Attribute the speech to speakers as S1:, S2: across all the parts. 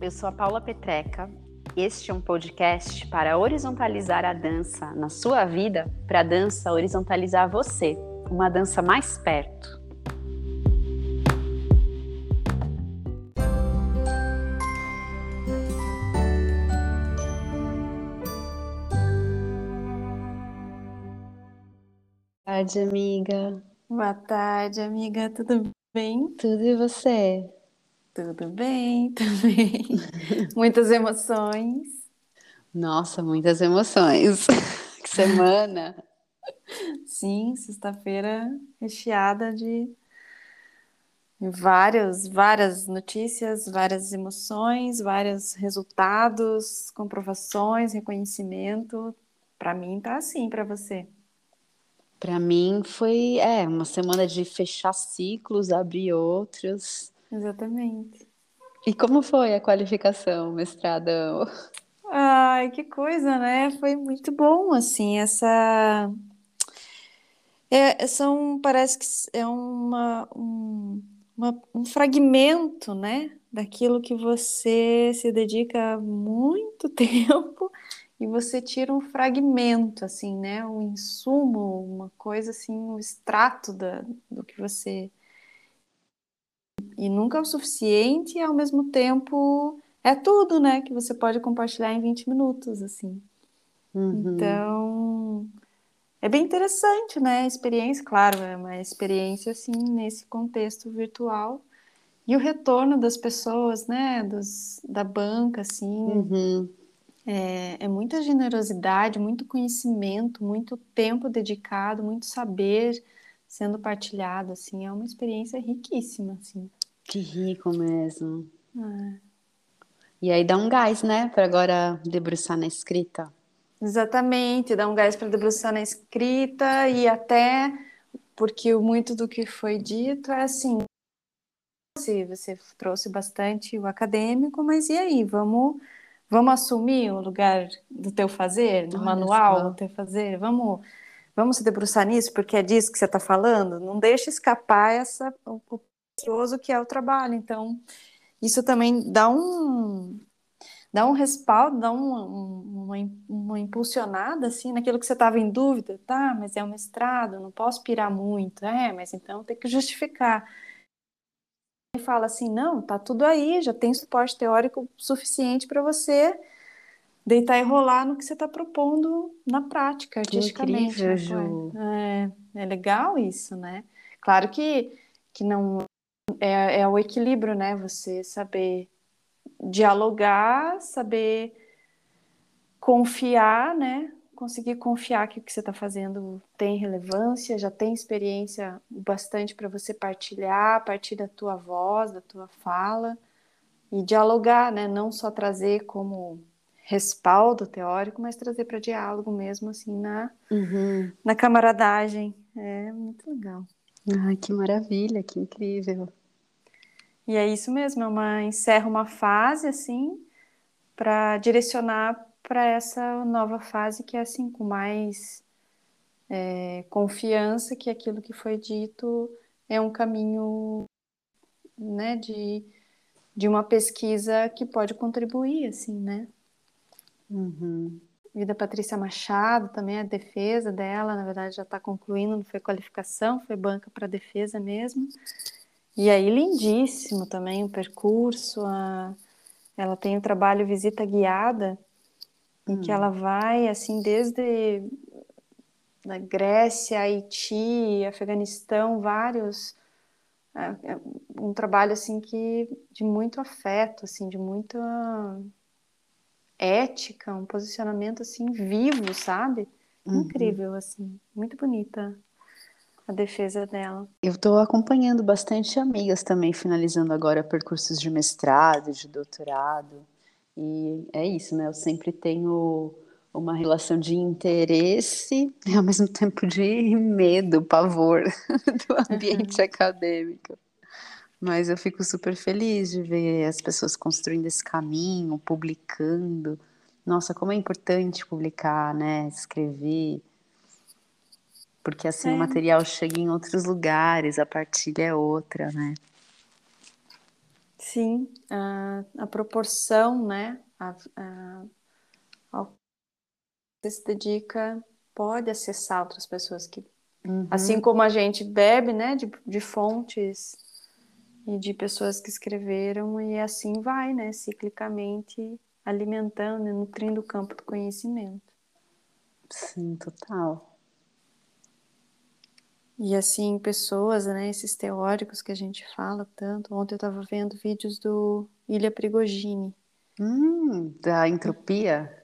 S1: Eu sou a Paula Petreca. Este é um podcast para horizontalizar a dança na sua vida, para a dança horizontalizar você, uma dança mais perto.
S2: Boa tarde, amiga.
S1: Boa tarde, amiga. Tudo bem?
S2: Tudo e você?
S1: Tudo bem, também. Muitas emoções.
S2: Nossa, muitas emoções. que semana!
S1: Sim, sexta-feira recheada de várias, várias notícias, várias emoções, vários resultados, comprovações, reconhecimento. Para mim tá assim, para você.
S2: Para mim foi é uma semana de fechar ciclos, abrir outros.
S1: Exatamente.
S2: E como foi a qualificação, mestradão?
S1: Ai, que coisa, né? Foi muito bom, assim, essa... É, são, parece que é uma, um, uma, um fragmento, né? Daquilo que você se dedica há muito tempo e você tira um fragmento, assim, né? Um insumo, uma coisa assim, um extrato da, do que você e nunca é o suficiente e ao mesmo tempo é tudo, né, que você pode compartilhar em 20 minutos, assim.
S2: Uhum.
S1: Então, é bem interessante, né, a experiência, claro, é uma experiência, assim, nesse contexto virtual. E o retorno das pessoas, né, dos, da banca, assim,
S2: Uhum.
S1: é, é muita generosidade, muito conhecimento, muito tempo dedicado, muito saber sendo partilhado, assim, é uma experiência riquíssima, assim.
S2: Que rico mesmo.
S1: É.
S2: E aí dá um gás, né, para agora debruçar na escrita.
S1: Exatamente, dá um gás para debruçar na escrita e até porque muito do que foi dito é assim, se você trouxe bastante o acadêmico, mas e aí, vamos vamos assumir o lugar do teu fazer, do
S2: Olha
S1: manual
S2: só.
S1: do teu fazer, vamos vamos se debruçar nisso porque é disso que você está falando, não deixa escapar essa o, precioso que é o trabalho, então isso também dá um dá um respaldo, dá um, um, uma, uma impulsionada assim naquilo que você estava em dúvida, tá? Mas é um mestrado, não posso pirar muito, é, mas então tem que justificar. E fala assim, não, tá tudo aí, já tem suporte teórico suficiente para você deitar e rolar no que você está propondo na prática, artisticamente.
S2: incrível,
S1: né,
S2: Ju.
S1: É, é legal isso, né? Claro que, que não é, é o equilíbrio, né? Você saber dialogar, saber confiar, né? Conseguir confiar que o que você está fazendo tem relevância, já tem experiência bastante para você partilhar a partir da tua voz, da tua fala e dialogar, né? Não só trazer como respaldo teórico, mas trazer para diálogo mesmo, assim, na,
S2: Uhum.
S1: na camaradagem. É muito legal.
S2: Ai, que maravilha, que incrível.
S1: E é isso mesmo, é uma, encerra uma fase, assim, para direcionar para essa nova fase que é, assim, com mais é, confiança que aquilo que foi dito é um caminho, né, de, de uma pesquisa que pode contribuir, assim, né?
S2: Uhum.
S1: E da Patrícia Machado também, a defesa dela, na verdade, já está concluindo, não foi qualificação, foi banca para defesa mesmo. E aí, lindíssimo também o percurso. A... Ela tem o trabalho Visita Guiada, em que ela vai, assim, desde da Grécia, Haiti, Afeganistão, vários. é, é Um trabalho, assim, que de muito afeto, assim, de muita ética, um posicionamento assim vivo, sabe?
S2: Uhum.
S1: Incrível, assim, muito bonita a defesa dela.
S2: Eu estou acompanhando bastante amigas também, finalizando agora percursos de mestrado, de doutorado. E é isso, né? Eu sempre tenho uma relação de interesse e ao mesmo tempo de medo, pavor do ambiente uhum. acadêmico. Mas eu fico super feliz de ver as pessoas construindo esse caminho, publicando. Nossa, como é importante publicar, né? Escrever. Porque assim é. o material chega em outros lugares, a partilha é outra, né?
S1: Sim, a, a proporção, né? A, a, ao você se dedica, pode acessar outras pessoas que. Uhum. Assim como a gente bebe, né? De, de fontes e de pessoas que escreveram, e assim vai, né? Ciclicamente alimentando e nutrindo o campo do conhecimento.
S2: Sim, total.
S1: E assim, pessoas, né, esses teóricos que a gente fala tanto. Ontem eu estava vendo vídeos do Ilha Prigogine.
S2: Hum, da entropia?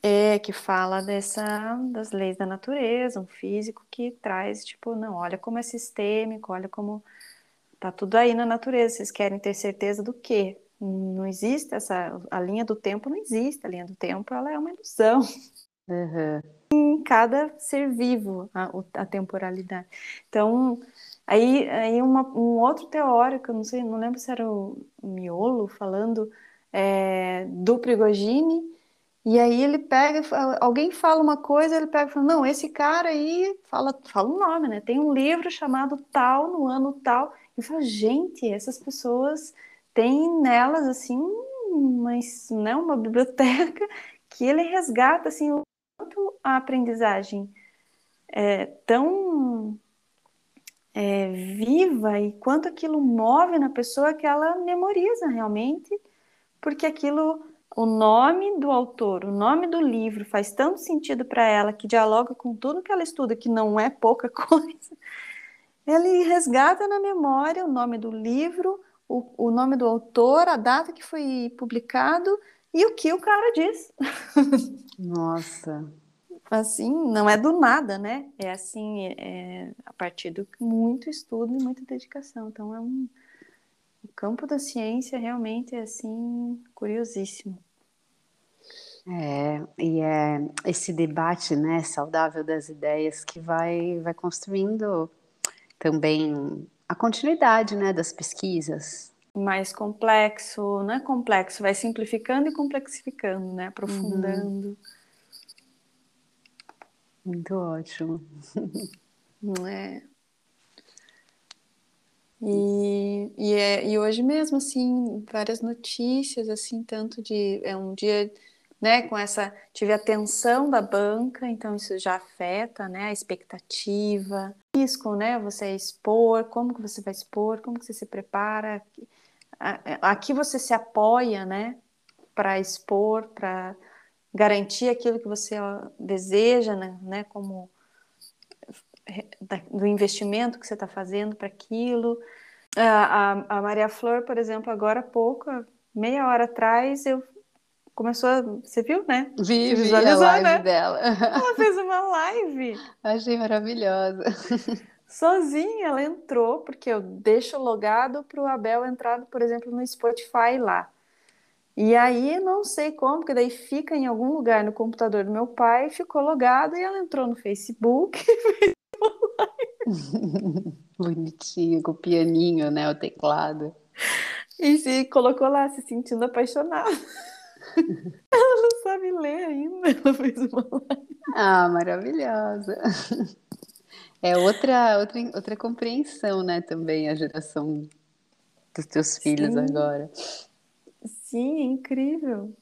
S1: É, que fala dessa, das leis da natureza, um físico que traz, tipo, não, olha como é sistêmico, olha como Tá tudo aí na natureza. Vocês querem ter certeza do quê? Não existe essa. A linha do tempo não existe. A linha do tempo ela é uma ilusão.
S2: Uhum.
S1: Em cada ser vivo, a, a temporalidade. Então, aí, aí uma, um outro teórico, não sei, não lembro se era o Miolo, falando é, do Prigogine e aí ele pega, alguém fala uma coisa, ele pega e fala, não, esse cara aí fala, fala um nome, né? Tem um livro chamado tal, no ano tal. E fala, gente, essas pessoas têm nelas assim, né, uma biblioteca que ele resgata assim o quanto a aprendizagem é tão é, viva e quanto aquilo move na pessoa que ela memoriza realmente, porque aquilo o nome do autor, o nome do livro faz tanto sentido para ela que dialoga com tudo que ela estuda, que não é pouca coisa. Ele resgata na memória o nome do livro, o, o nome do autor, a data que foi publicado e o que o cara diz.
S2: Nossa.
S1: Assim, não é do nada, né? É assim, é a partir de muito estudo e muita dedicação. Então, é um, o campo da ciência realmente é assim curiosíssimo.
S2: É, e é esse debate, né, saudável das ideias que vai, vai construindo também a continuidade, né, das pesquisas.
S1: Mais complexo, não é complexo, vai simplificando e complexificando, né, aprofundando. Uhum.
S2: Muito ótimo.
S1: Não é? E, e, é, e hoje mesmo, assim, várias notícias, assim, tanto de... É um dia né, com essa tive a tensão da banca, então isso já afeta, né, a expectativa, risco, né, você expor, como que você vai expor, como que você se prepara, aqui você se apoia, né, para expor, para garantir aquilo que você deseja, né, né como do investimento que você está fazendo para aquilo. A, a, a Maria Flor, por exemplo, agora há pouco, meia hora atrás, eu começou a. Você viu, né?
S2: Vi, vi a live né? dela.
S1: Ela fez uma live.
S2: Achei maravilhosa.
S1: Sozinha ela entrou, porque eu deixo logado para o Abel entrar, por exemplo, no Spotify lá. E aí, não sei como, porque daí fica em algum lugar no computador do meu pai, ficou logado e ela entrou no Facebook
S2: Bonitinho, com o pianinho, né? O teclado.
S1: E se colocou lá, se sentindo apaixonada. Ela não sabe ler ainda, ela fez uma live.
S2: Ah, maravilhosa. É outra, outra, outra compreensão, né, também, a geração dos teus filhos Sim. agora.
S1: Sim, é incrível.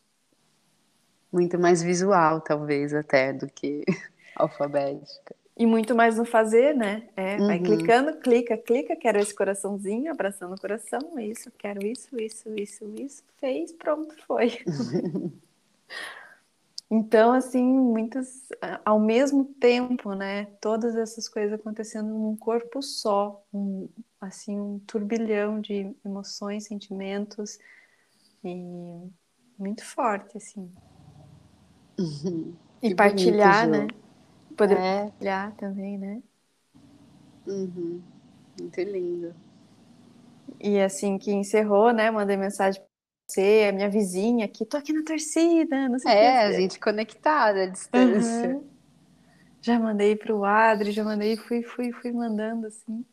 S2: Muito mais visual, talvez, até, do que alfabética.
S1: E muito mais no fazer, né? É, uhum. vai clicando, clica, clica, quero esse coraçãozinho, abraçando o coração, isso, quero isso, isso, isso, isso, fez, pronto, foi. então, assim, muitas, ao mesmo tempo, né? Todas essas coisas acontecendo num corpo só, um, assim, um turbilhão de emoções, sentimentos e muito forte, assim.
S2: Uhum.
S1: E
S2: Que
S1: partilhar,
S2: bonito,
S1: né? Poder
S2: É,
S1: partilhar também, né?
S2: uhum. Muito lindo.
S1: E assim que encerrou, né? Mandei mensagem pra você, a minha vizinha aqui, tô aqui na torcida, não sei o que.
S2: É, a gente conectada à distância.
S1: Aham. Já mandei pro Adri, já mandei, fui, fui, fui mandando, assim.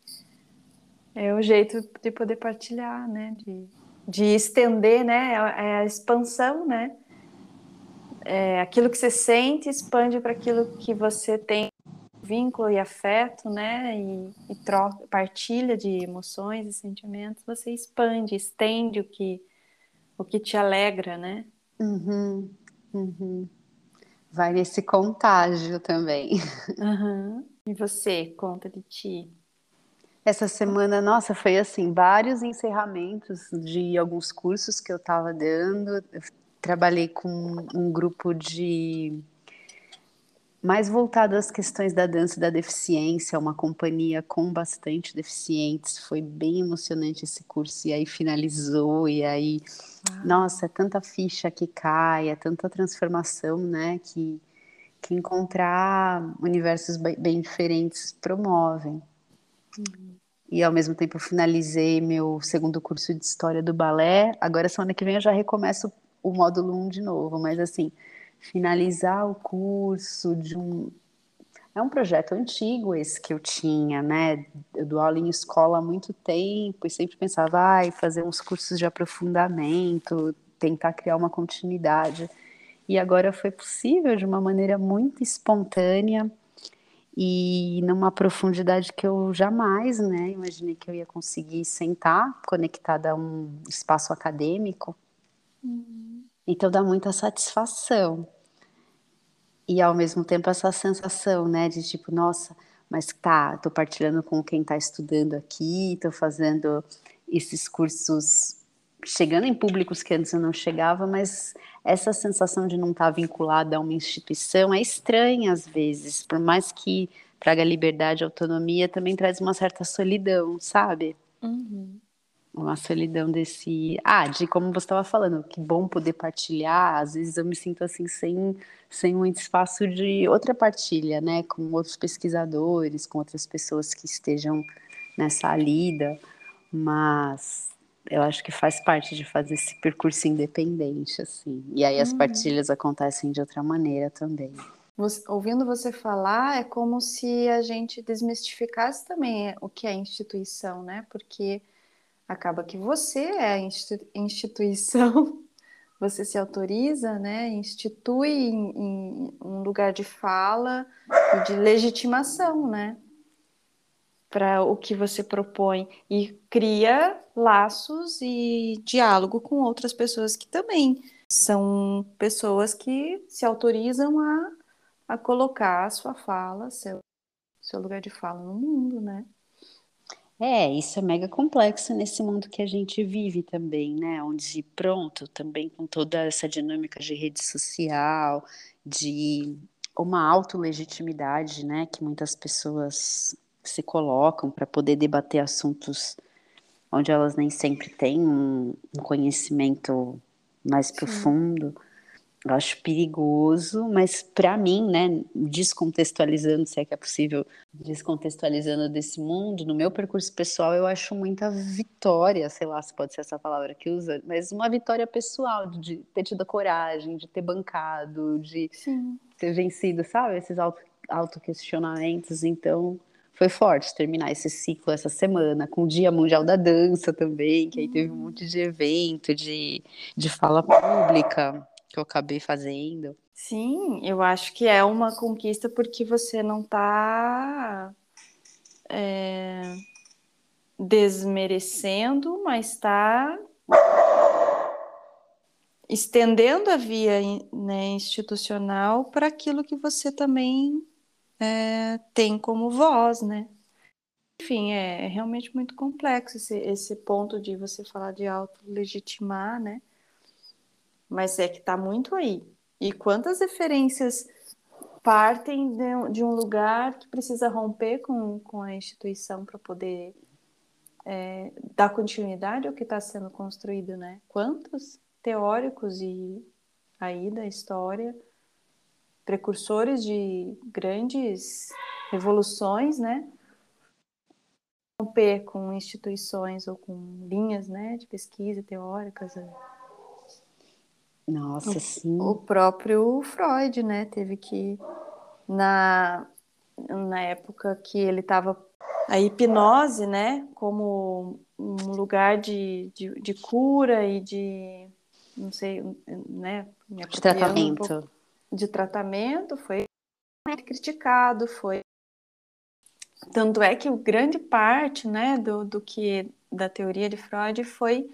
S1: É o jeito de poder partilhar, né? De, de estender, né? É é a expansão, né? É aquilo que você sente expande para aquilo que você tem vínculo e afeto, né? E, e troca, partilha de emoções e sentimentos, você expande, estende o que, o que te alegra, né?
S2: Uhum, uhum. Vai nesse contágio também.
S1: Aham. E você, conta de ti.
S2: Essa semana, nossa, foi assim, vários encerramentos de alguns cursos que eu estava dando. Eu trabalhei com um grupo de mais voltado às questões da dança e da deficiência, uma companhia com bastante deficientes. Foi bem emocionante esse curso e aí finalizou e aí, nossa, é tanta ficha que cai, é tanta transformação, né, que que encontrar universos bem, diferentes promovem. E ao mesmo tempo finalizei meu segundo curso de história do balé. Agora semana que vem eu já recomeço o módulo 1 de novo, mas assim, finalizar o curso de um é um projeto antigo esse que eu tinha, né? Eu dou aula em escola há muito tempo e sempre pensava, ai, fazer uns cursos de aprofundamento, tentar criar uma continuidade. E agora foi possível de uma maneira muito espontânea e numa profundidade que eu jamais, né, imaginei que eu ia conseguir sentar conectada a um espaço acadêmico. Então dá muita satisfação. E ao mesmo tempo essa sensação, né, de tipo, nossa, mas tá, tô partilhando com quem tá estudando aqui, tô fazendo esses cursos chegando em públicos que antes eu não chegava, mas essa sensação de não estar vinculada a uma instituição é estranha às vezes, por mais que traga liberdade autonomia, também traz uma certa solidão, sabe?
S1: Uhum.
S2: Uma solidão desse. Ah, de como você estava falando, que bom poder partilhar. Às vezes eu me sinto assim, sem, sem muito espaço de outra partilha, né? Com outros pesquisadores, com outras pessoas que estejam nessa lida, mas eu acho que faz parte de fazer esse percurso independente, assim. E aí as
S1: Uhum.
S2: partilhas acontecem de outra maneira também.
S1: Você- ouvindo você falar, é como se a gente desmistificasse também o que é instituição, né? Porque acaba que você é a insti- instituição, você se autoriza, né? Institui em, em um lugar de fala e de legitimação, né? Para o que você propõe e cria laços e diálogo com outras pessoas que também são pessoas que se autorizam a a colocar a sua fala, seu, seu lugar de fala no mundo, né?
S2: É, isso é mega complexo nesse mundo que a gente vive também, né? Onde, pronto, também com toda essa dinâmica de rede social, de uma autolegitimidade, né? Que muitas pessoas se colocam para poder debater assuntos onde elas nem sempre têm um, um conhecimento mais profundo. Eu acho perigoso, mas para mim, né, descontextualizando, se é que é possível, descontextualizando desse mundo, no meu percurso pessoal, eu acho muita vitória, sei lá se pode ser essa palavra que usa, mas uma vitória pessoal de ter tido a coragem, de ter bancado, de
S1: Sim.
S2: ter vencido, sabe, esses auto, autoquestionamentos. Então, foi forte terminar esse ciclo essa semana, com o Dia Mundial da Dança também, que aí teve um monte de evento, de, de fala pública que eu acabei fazendo.
S1: Sim, eu acho que é uma conquista porque você não está desmerecendo, mas está estendendo a via né, institucional para aquilo que você também é, tem como voz, né? Enfim, é, é realmente muito complexo esse, esse ponto de você falar de auto-legitimar, né? Mas é que está muito aí. E quantas referências partem de, de, um lugar que precisa romper com, com a instituição para poder é, dar continuidade ao que está sendo construído, né? Quantos? teóricos e aí da história, precursores de grandes revoluções, né? Romper com instituições ou com linhas, né, de pesquisa teóricas.
S2: Nossa,
S1: o,
S2: sim.
S1: O próprio Freud, né, teve que na na época que ele estava a hipnose, né, como um lugar de, de, de, cura e de, não sei, né,
S2: de tratamento.
S1: Um de tratamento, foi criticado, foi tanto é que grande parte, né, do, do que da teoria de Freud foi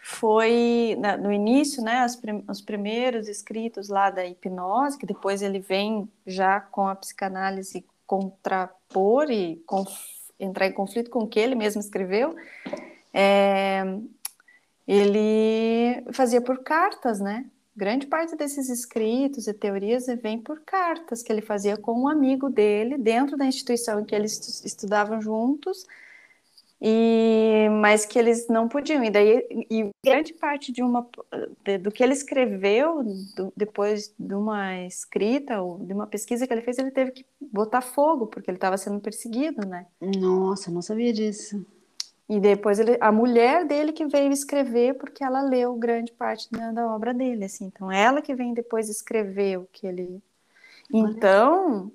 S1: foi no início, né, os, os primeiros escritos lá da hipnose, que depois ele vem já com a psicanálise contrapor e entrar em conflito com o que ele mesmo escreveu, é, ele fazia por cartas, né? Grande parte desses escritos e teorias vem por cartas que ele fazia com um amigo dele dentro da instituição em que eles estudavam juntos e mas que eles não podiam. E daí e grande parte de uma de, do que ele escreveu do, depois de uma escrita ou de uma pesquisa que ele fez ele teve que botar fogo porque ele estava sendo perseguido né?
S2: Nossa não sabia disso.
S1: E depois ele, a mulher dele que veio escrever porque ela leu grande parte da, da obra dele assim. Então ela que vem depois escrever o que ele então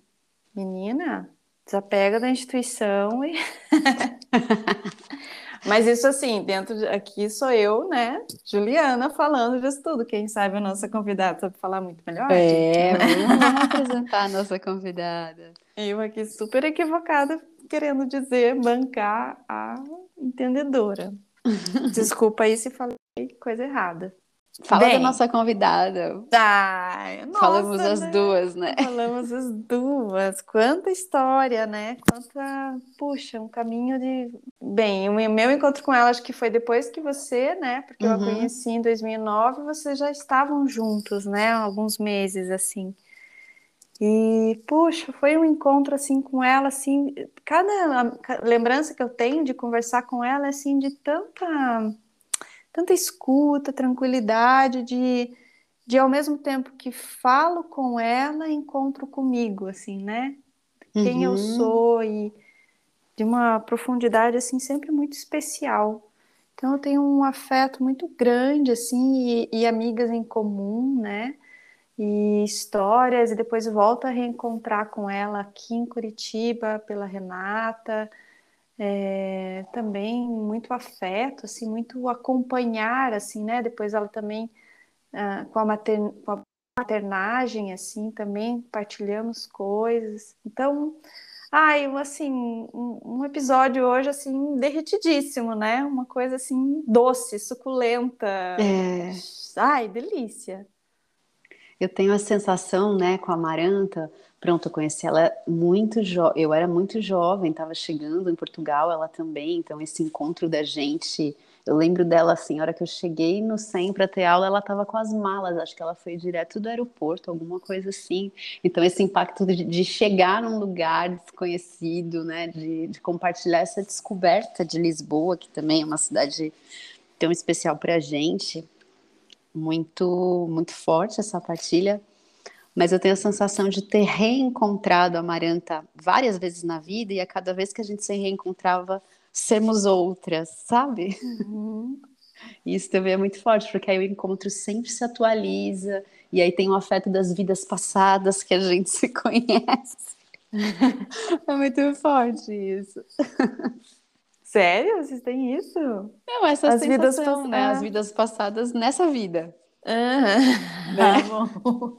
S1: menina desapega da instituição e Mas isso assim, dentro de aqui sou eu, né, Juliana, falando disso tudo. Quem sabe a nossa convidada sabe falar muito melhor.
S2: É, gente, né? vamos apresentar a nossa convidada.
S1: Eu aqui super equivocada, querendo dizer, bancar a entendedora. Desculpa aí se falei coisa errada.
S2: Fala Bem, da nossa convidada.
S1: Ai, nossa,
S2: Falamos as né? duas, né?
S1: Falamos as duas. Quanta história, né? Quanta. Puxa, um caminho de. Bem, o meu encontro com ela acho que foi depois que você, né? Porque uhum. eu a uhum. conheci em 2009 vocês já estavam juntos, né? Alguns meses assim. E, puxa, foi um encontro assim com ela, assim. Cada lembrança que eu tenho de conversar com ela é assim de tanta tanta escuta, tranquilidade, de, de ao mesmo tempo que falo com ela, encontro comigo, assim, né? Quem uhum. eu sou e de uma profundidade, assim, sempre muito especial. Então, eu tenho um afeto muito grande, assim, e, e amigas em comum, né? E histórias, e depois volto a reencontrar com ela aqui em Curitiba, pela Renata, é, também muito afeto, assim, muito acompanhar, assim, né? Depois ela também ah, com, a mater, com a maternagem, assim, também partilhamos coisas. Então, ai, assim, um, um, episódio hoje assim derretidíssimo, né? Uma coisa assim doce, suculenta.
S2: É.
S1: Ai, delícia.
S2: Eu tenho a sensação, né, com a Amaranta, pronto, eu conheci ela muito jovem, eu era muito jovem, estava chegando em Portugal, ela também, então esse encontro da gente, eu lembro dela assim, a hora que eu cheguei no SEM para ter aula, ela estava com as malas, acho que ela foi direto do aeroporto, alguma coisa assim. Então esse impacto de, de chegar num lugar desconhecido, né, de, de compartilhar essa descoberta de Lisboa, que também é uma cidade tão especial para a gente, muito, muito forte essa partilha mas eu tenho a sensação de ter reencontrado a Maranta várias vezes na vida e a cada vez que a gente se reencontrava, sermos outras, sabe? Uhum. Isso também é muito forte, porque aí o encontro sempre se atualiza e aí tem o afeto das vidas passadas que a gente se conhece. é muito forte isso.
S1: Sério? Vocês têm isso?
S2: Não, essa As sensação, vidas né? As vidas passadas nessa vida.
S1: Uhum. Né? Tá bom.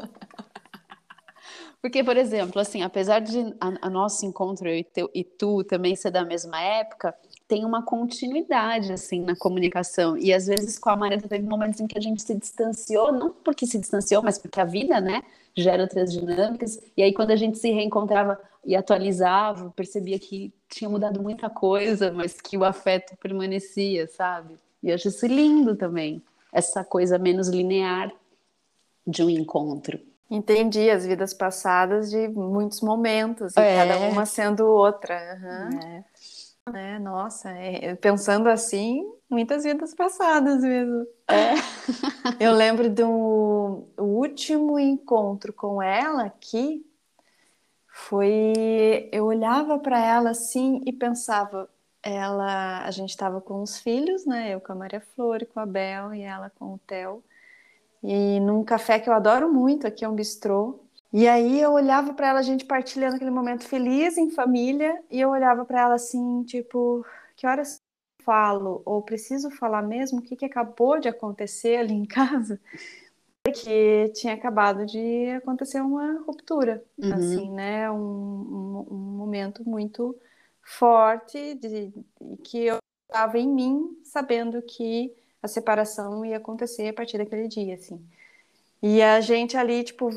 S2: Porque, por exemplo, assim, apesar de a, a nosso encontro, eu e, teu, e tu também ser da mesma época, tem uma continuidade, assim, na comunicação. E às vezes com a Marisa teve momentos em que a gente se distanciou, não porque se distanciou, mas porque a vida, né, gera outras dinâmicas. E aí quando a gente se reencontrava e atualizava, percebia que tinha mudado muita coisa, mas que o afeto permanecia, sabe? E eu acho isso lindo também, essa coisa menos linear de um encontro.
S1: Entendi as vidas passadas de muitos momentos, e é. cada uma sendo outra. Uhum. É. né? Nossa, é, pensando assim, muitas vidas passadas mesmo. É. Eu lembro do último encontro com ela aqui, foi eu olhava para ela assim e pensava, ela, a gente estava com os filhos, né? Eu com a Maria Flor, com a Bel e ela com o Theo. E num café que eu adoro muito, aqui é um bistrô. E aí eu olhava para ela, a gente partilhando aquele momento feliz em família, e eu olhava para ela assim, tipo, que horas falo ou preciso falar mesmo o que, que acabou de acontecer ali em casa? porque tinha acabado de acontecer uma ruptura, uhum. assim, né? Um, um, um, momento muito forte de, de que eu estava em mim, sabendo que a separação ia acontecer a partir daquele dia, assim. E a gente ali, tipo,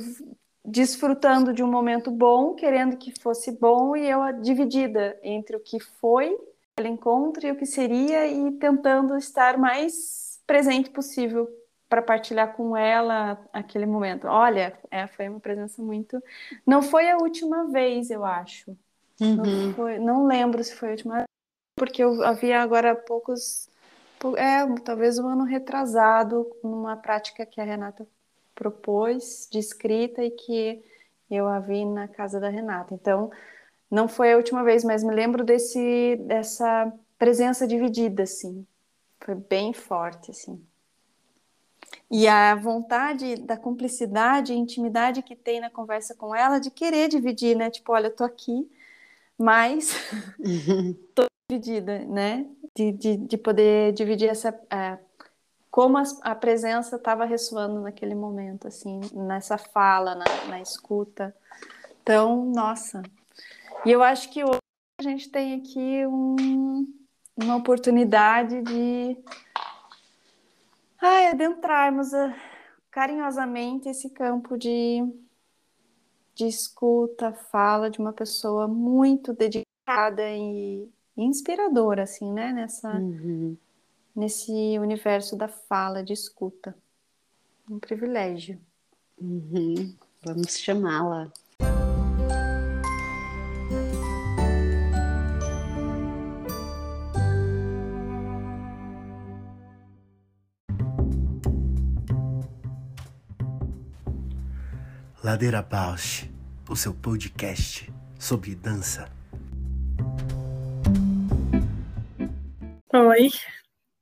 S1: desfrutando de um momento bom, querendo que fosse bom, e eu dividida entre o que foi aquele encontro e o que seria, e tentando estar mais presente possível para partilhar com ela aquele momento. Olha, é, foi uma presença muito. Não foi a última vez, eu acho. Uhum. Não, foi... não, lembro se foi a última porque eu havia agora poucos. É, talvez um ano retrasado, numa prática que a Renata propôs de escrita e que eu a vi na casa da Renata. Então, não foi a última vez, mas me lembro desse, dessa presença dividida, assim. Foi bem forte, assim. E a vontade da cumplicidade e intimidade que tem na conversa com ela de querer dividir, né? Tipo, olha, eu tô aqui, mas tô dividida, né? De, de, de poder dividir essa. É, como a, a presença estava ressoando naquele momento, assim, nessa fala, na, na escuta. Então, nossa. E eu acho que hoje a gente tem aqui um, uma oportunidade de ai, adentrarmos uh, carinhosamente esse campo de, de escuta, fala de uma pessoa muito dedicada e inspiradora, assim, né? Nessa, uhum. Nesse universo da fala, de escuta. Um privilégio.
S2: Uhum. Vamos chamá-la.
S3: Ladeira Bausch, o seu podcast sobre dança.
S4: Oi.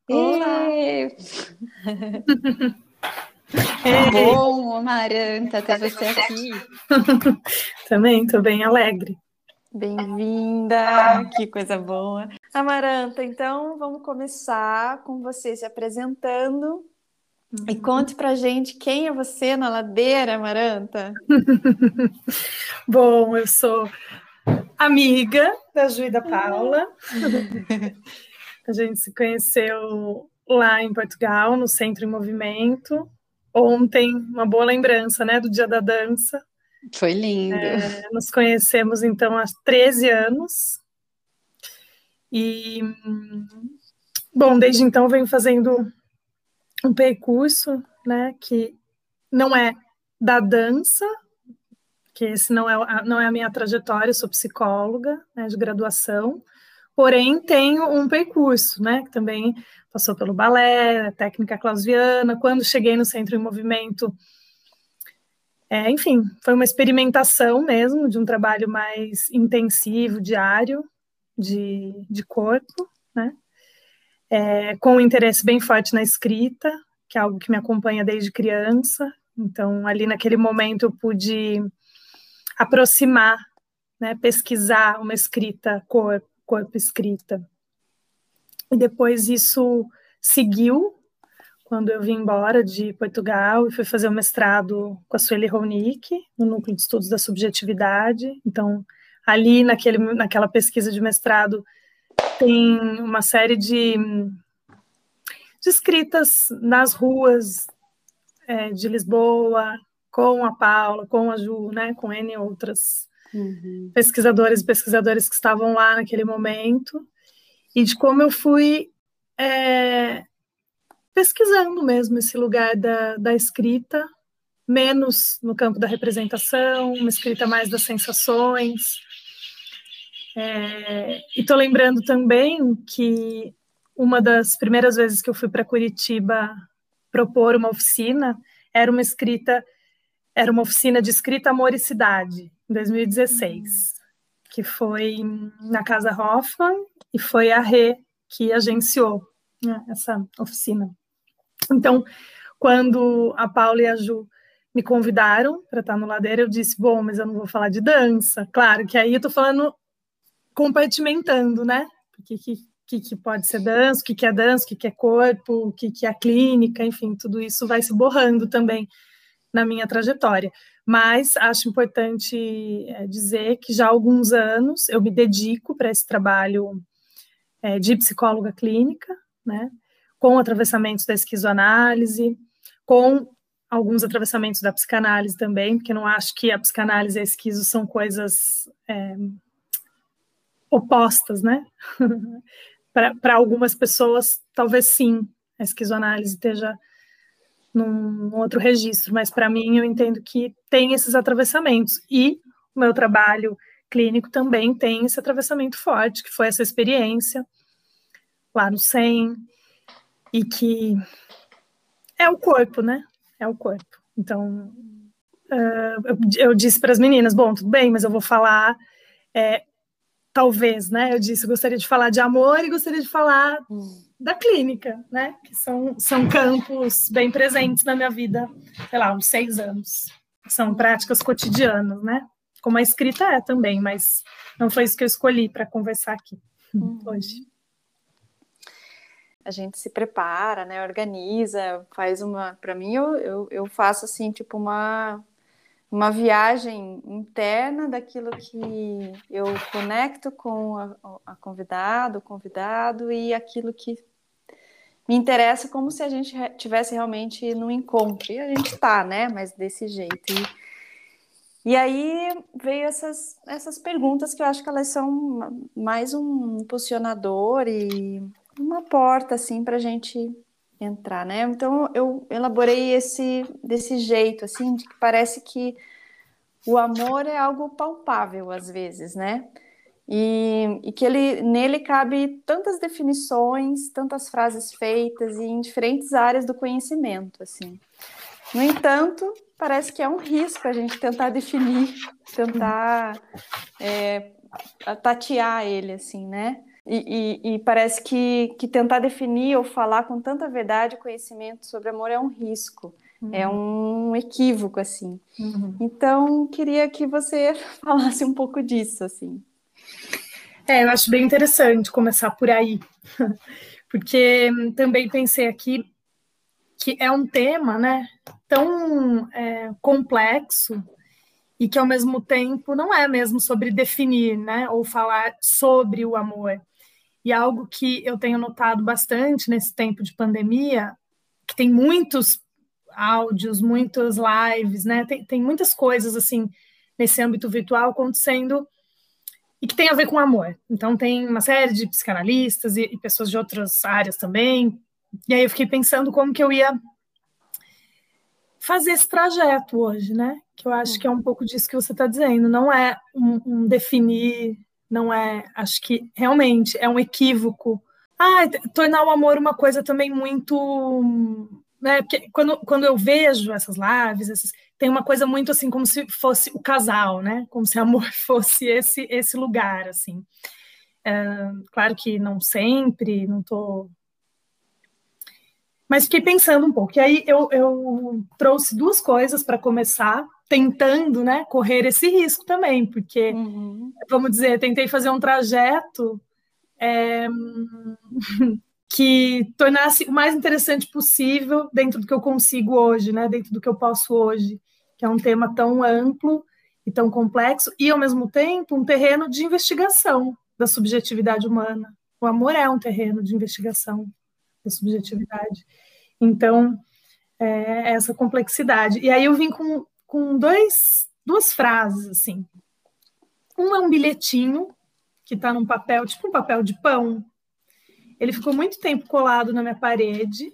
S1: Olá.
S2: É bom, Amaranta, ter você aqui.
S4: Também, estou bem alegre.
S1: Bem-vinda, que coisa boa. Amaranta, então vamos começar com você se apresentando e uhum. conte pra gente quem é você na ladeira, Maranta.
S4: Bom, eu sou amiga da Ju e da Paula. A gente se conheceu lá em Portugal, no Centro em Movimento. Ontem, uma boa lembrança, né, do Dia da Dança.
S2: Foi lindo.
S4: É, nos conhecemos, então, há 13 anos. E, bom, desde então venho fazendo um percurso, né, que não é da dança, que esse não é, não é a minha trajetória, eu sou psicóloga, né, de graduação, porém tenho um percurso, né, que também passou pelo balé, técnica clausiana, quando cheguei no Centro em Movimento, é, enfim, foi uma experimentação mesmo, de um trabalho mais intensivo, diário, de, de corpo, né, é, com um interesse bem forte na escrita, que é algo que me acompanha desde criança. Então, ali naquele momento, eu pude aproximar, né, pesquisar uma escrita, corpo, corpo escrita. E depois isso seguiu quando eu vim embora de Portugal e fui fazer o mestrado com a Sueli Ronick, no Núcleo de Estudos da Subjetividade. Então, ali naquele, naquela pesquisa de mestrado, tem uma série de, de escritas nas ruas é, de Lisboa, com a Paula, com a Ju, né, com N outras uhum. pesquisadores e pesquisadoras que estavam lá naquele momento, e de como eu fui é, pesquisando mesmo esse lugar da, da escrita, menos no campo da representação, uma escrita mais das sensações, É, e estou lembrando também que uma das primeiras vezes que eu fui para Curitiba propor uma oficina era uma escrita, era uma oficina de escrita Amor e Cidade, em 2016, uhum. que foi na Casa Hoffman e foi a Rê que agenciou né, essa oficina. Então, quando a Paula e a Ju me convidaram para estar no Ladeira, eu disse, bom, mas eu não vou falar de dança. Claro que aí eu estou falando compartimentando, né? O que, que, que, pode ser dança, o que, que é dança, o que, que é corpo, o que, que é clínica, enfim, tudo isso vai se borrando também na minha trajetória. Mas acho importante é, dizer que já há alguns anos eu me dedico para esse trabalho é, de psicóloga clínica, né? Com atravessamentos da esquizoanálise, com alguns atravessamentos da psicanálise também, porque não acho que a psicanálise e a esquizo são coisas é, opostas, né? Para algumas pessoas, talvez sim, a esquizoanálise esteja num, num outro registro, mas para mim eu entendo que tem esses atravessamentos. E o meu trabalho clínico também tem esse atravessamento forte, que foi essa experiência lá no SEM, e que é o corpo, né? É o corpo. Então, uh, eu, eu, disse para as meninas: bom, tudo bem, mas eu vou falar é, talvez, né? Eu disse, gostaria de falar de amor e gostaria de falar hum. Da clínica, né? Que são, são campos bem presentes na minha vida, sei lá, uns seis anos. São práticas cotidianas, né? Como a escrita é também, mas não foi isso que eu escolhi para conversar aqui uhum. hoje.
S1: A gente se prepara, né? Organiza, faz uma. Para mim, eu, eu, eu faço assim, tipo, uma uma viagem interna daquilo que eu conecto com a, a o convidado e aquilo que me interessa como se a gente tivesse realmente no encontro. E a gente está, né? Mas desse jeito. E, e, aí veio essas, essas perguntas que eu acho que elas são mais um posicionador e uma porta, assim, para a gente entrar, né? Então eu elaborei esse desse jeito, assim, de que parece que o amor é algo palpável às vezes, né? E, e, que ele nele cabe tantas definições, tantas frases feitas e em diferentes áreas do conhecimento, assim. No entanto, parece que é um risco a gente tentar definir, tentar é, tatear ele, assim, né? E, e, e, parece que, que tentar definir ou falar com tanta verdade conhecimento sobre amor é um risco, uhum. é um equívoco, assim. Uhum. Então, queria que você falasse um pouco disso, assim.
S4: É, eu acho bem interessante começar por aí, porque também pensei aqui que é um tema, né, tão é, complexo e que ao mesmo tempo não é mesmo sobre definir, né, ou falar sobre o amor. E algo que eu tenho notado bastante nesse tempo de pandemia, que tem muitos áudios, muitas lives, né? Tem, tem muitas coisas assim nesse âmbito virtual acontecendo e que tem a ver com amor. Então tem uma série de psicanalistas e, e pessoas de outras áreas também. E aí eu fiquei pensando como que eu ia fazer esse trajeto hoje, né? Que eu acho que é um pouco disso que você está dizendo. Não é um, um definir não é, acho que realmente é um equívoco. Ah, tornar o amor uma coisa também muito, né, porque quando, quando eu vejo essas lives, tem uma coisa muito assim como se fosse o casal, né? Como se amor fosse esse esse lugar assim. É, claro que não sempre, não tô mas fiquei pensando um pouco. E aí eu, eu trouxe duas coisas para começar tentando né, correr esse risco também, porque, uhum. vamos dizer, tentei fazer um trajeto é, que tornasse o mais interessante possível dentro do que eu consigo hoje, né, dentro do que eu posso hoje, que é um tema tão amplo e tão complexo, e ao mesmo tempo um terreno de investigação da subjetividade humana. O amor é um terreno de investigação da subjetividade. Então, é essa complexidade. E aí eu vim com com dois, duas frases, assim. Um é um bilhetinho que está num papel, tipo um papel de pão. Ele ficou muito tempo colado na minha parede.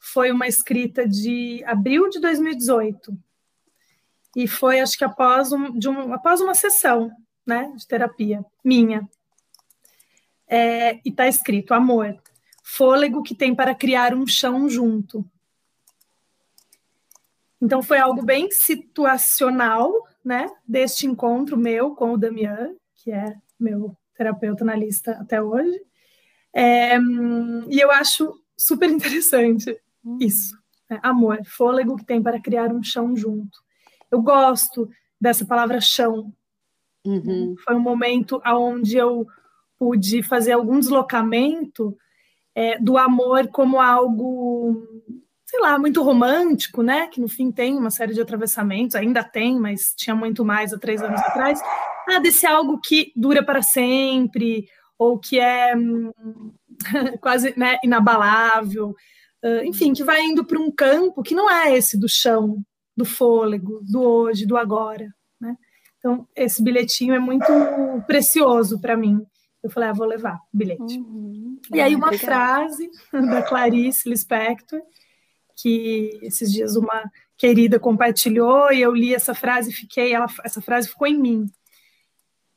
S4: Foi uma escrita de abril de 2018. E foi, acho que após, um, de um, após uma sessão né, de terapia, minha. É, e está escrito: amor, fôlego que tem para criar um chão junto. Então foi algo bem situacional, né, deste encontro meu com o Damian, que é meu terapeuta analista até hoje. É, e eu acho super interessante uhum. isso. Né? Amor, fôlego que tem para criar um chão junto. Eu gosto dessa palavra chão. Uhum. Foi um momento onde eu pude fazer algum deslocamento é, do amor como algo, sei lá, muito romântico, né? Que no fim tem uma série de atravessamentos, ainda tem, mas tinha muito mais há três anos atrás. Ah, desse algo que dura para sempre, ou que é hum, quase né, inabalável, uh, enfim, que vai indo para um campo que não é esse do chão, do fôlego, do hoje, do agora. Né? Então, esse bilhetinho é muito precioso para mim. Eu falei, ah, vou levar o bilhete. Uhum. E aí, uma Obrigada. frase da Clarice Lispector, que esses dias uma querida compartilhou, e eu li essa frase e fiquei, ela, essa frase ficou em mim.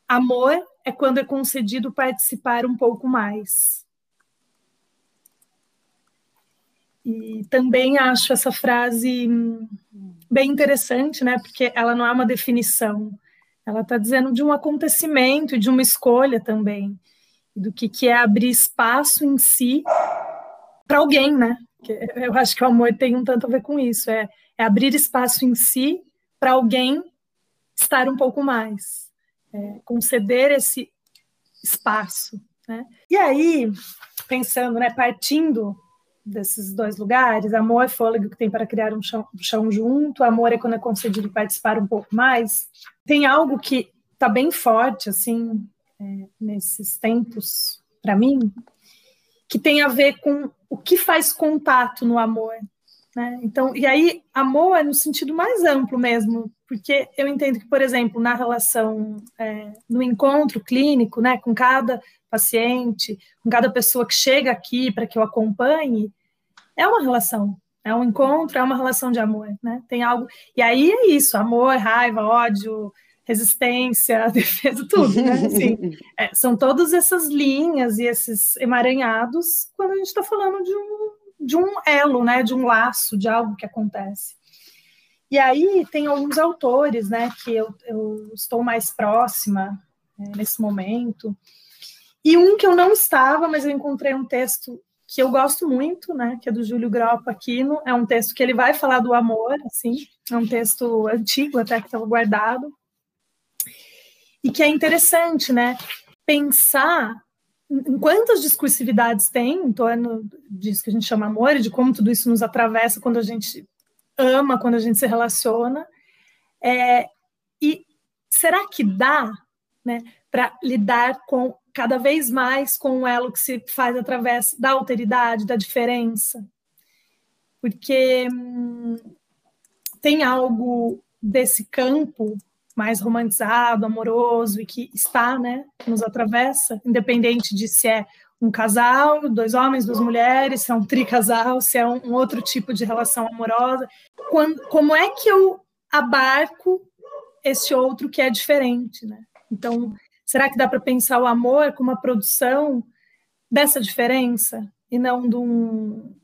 S4: Amor é quando é concedido participar um pouco mais. E também acho essa frase bem interessante, né? Porque ela não é uma definição, ela está dizendo de um acontecimento e de uma escolha também, do que, que é abrir espaço em si para alguém, né? Eu acho que o amor tem um tanto a ver com isso, é, é abrir espaço em si para alguém estar um pouco mais é, conceder esse espaço. Né? E aí, pensando, né, partindo desses dois lugares, amor, fôlego que tem para criar um chão, um chão junto, amor é quando é concedido participar um pouco mais, tem algo que está bem forte, assim, é, nesses tempos, para mim, que tem a ver com o que faz contato no amor. Né? Então, e aí, amor é no sentido mais amplo mesmo, porque eu entendo que, por exemplo, na relação, é, no encontro clínico, né, com cada paciente, com cada pessoa que chega aqui para que eu acompanhe, é uma relação, é um encontro, é uma relação de amor, né? Tem algo. E aí é isso: amor, raiva, ódio, resistência, defesa, tudo, né? Assim, é, são todas essas linhas e esses emaranhados quando a gente está falando de um, de um elo, né? De um laço, de algo que acontece. E aí tem alguns autores, né, que eu, eu estou mais próxima né, nesse momento. E um que eu não estava, mas eu encontrei um texto que eu gosto muito, né, que é do Júlio Graupa Aquino, é um texto que ele vai falar do amor, assim, é um texto antigo até que estava guardado, e que é interessante, né, pensar em quantas discursividades tem em torno disso que a gente chama amor e de como tudo isso nos atravessa quando a gente ama quando a gente se relaciona. É, e será que dá né, para lidar com cada vez mais com o elo que se faz através da alteridade, da diferença? Porque hum, tem algo desse campo mais romantizado, amoroso e que está, né, nos atravessa, independente de se é um casal, dois homens, duas mulheres, se é um tricasal, se é um, um outro tipo de relação amorosa. Quando, como é que eu abarco esse outro que é diferente, né? Então, será que dá para pensar o amor como uma produção dessa diferença e não de um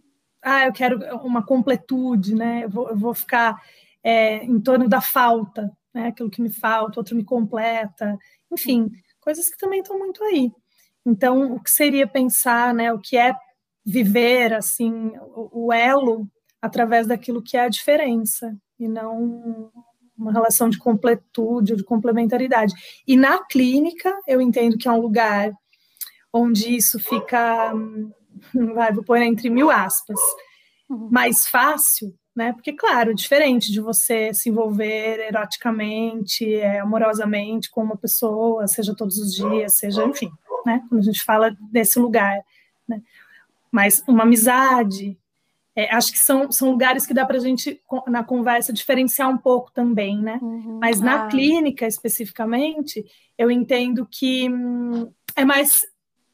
S4: ah, eu quero uma completude, né? Eu vou, eu vou ficar é, em torno da falta, né? Aquilo que me falta, outro me completa, enfim, coisas que também estão muito aí. Então, o que seria pensar, né, o que é viver, assim, o, o elo através daquilo que é a diferença, e não uma relação de completude ou de complementaridade. E na clínica, eu entendo que é um lugar onde isso fica, vai, vou pôr entre mil aspas, uhum. mais fácil, né? Porque, claro, diferente de você se envolver eroticamente, é, amorosamente com uma pessoa, seja todos os dias, seja, enfim, né? Quando a gente fala desse lugar, né? Mas uma amizade, é, acho que são, são lugares que dá para a gente, na conversa, diferenciar um pouco também, né? Uhum. Mas na ah. clínica, especificamente, eu entendo que hum, é mais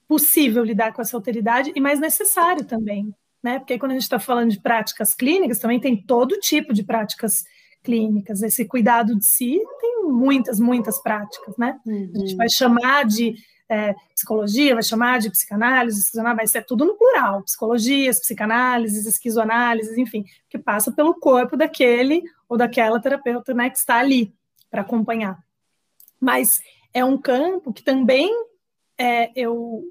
S4: possível lidar com essa alteridade e mais necessário também, né? Porque quando a gente está falando de práticas clínicas, também tem todo tipo de práticas clínicas. Esse cuidado de si tem muitas, muitas práticas, né? Uhum. A gente uhum. vai chamar de é, psicologia, vai chamar de psicanálise, vai ser tudo no plural, psicologias, psicanálises, esquizoanálises, enfim, que passa pelo corpo daquele ou daquela terapeuta, né, que está ali para acompanhar. Mas é um campo que também é, eu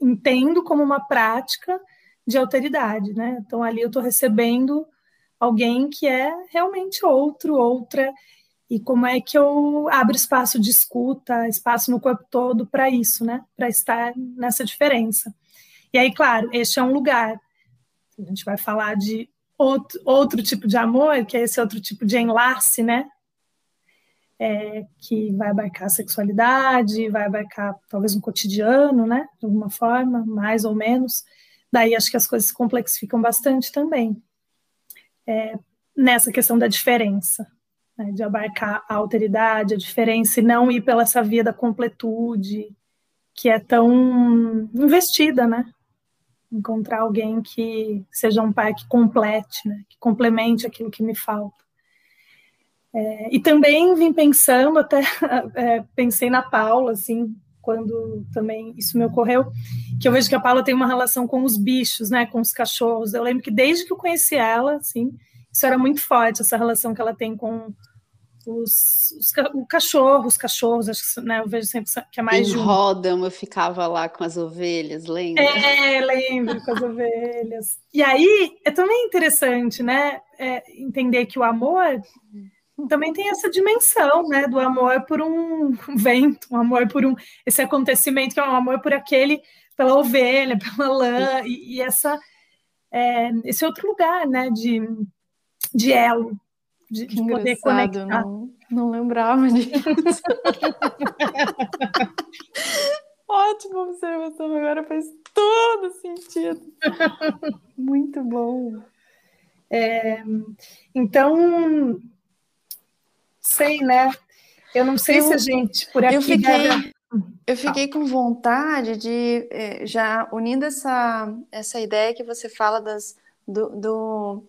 S4: entendo como uma prática de alteridade, né? Então ali eu estou recebendo alguém que é realmente outro, outra, e como é que eu abro espaço de escuta, espaço no corpo todo para isso, né? Para estar nessa diferença. E aí, claro, este é um lugar. A gente vai falar de outro, outro tipo de amor, que é esse outro tipo de enlace, né? É, que vai abarcar a sexualidade, vai abarcar talvez um cotidiano, né? De alguma forma, mais ou menos. Daí acho que as coisas complexificam bastante também. É, nessa questão da diferença, né, de abarcar a alteridade, a diferença, e não ir pela essa via da completude, que é tão investida, né? Encontrar alguém que seja um pai que complete, né? Que complemente aquilo que me falta. É, e também vim pensando, até é, pensei na Paula, assim, quando também isso me ocorreu, que eu vejo que a Paula tem uma relação com os bichos, né, com os cachorros. Eu lembro que desde que eu conheci ela, assim, isso era muito forte, essa relação que ela tem com os, os o cachorro, os cachorros, acho que né, eu vejo sempre que é mais
S2: em de um. Rodam, eu ficava lá com as ovelhas, lembra?
S4: É, lembro com as ovelhas. E aí é também interessante, né, é, entender que o amor também tem essa dimensão, né, do amor por um vento, um amor por um esse acontecimento que é um amor por aquele, pela ovelha, pela lã e, e essa é, esse outro lugar, né, de, de elo, de, de poder conectar.
S1: Não, não lembrava disso. Ótima observação, agora faz todo sentido. Muito bom.
S4: É, então, sei, né? Eu não sei eu, se a gente por aqui
S1: eu fiquei, deve... Eu fiquei com vontade de, eh, já unindo essa, essa ideia que você fala das, do, do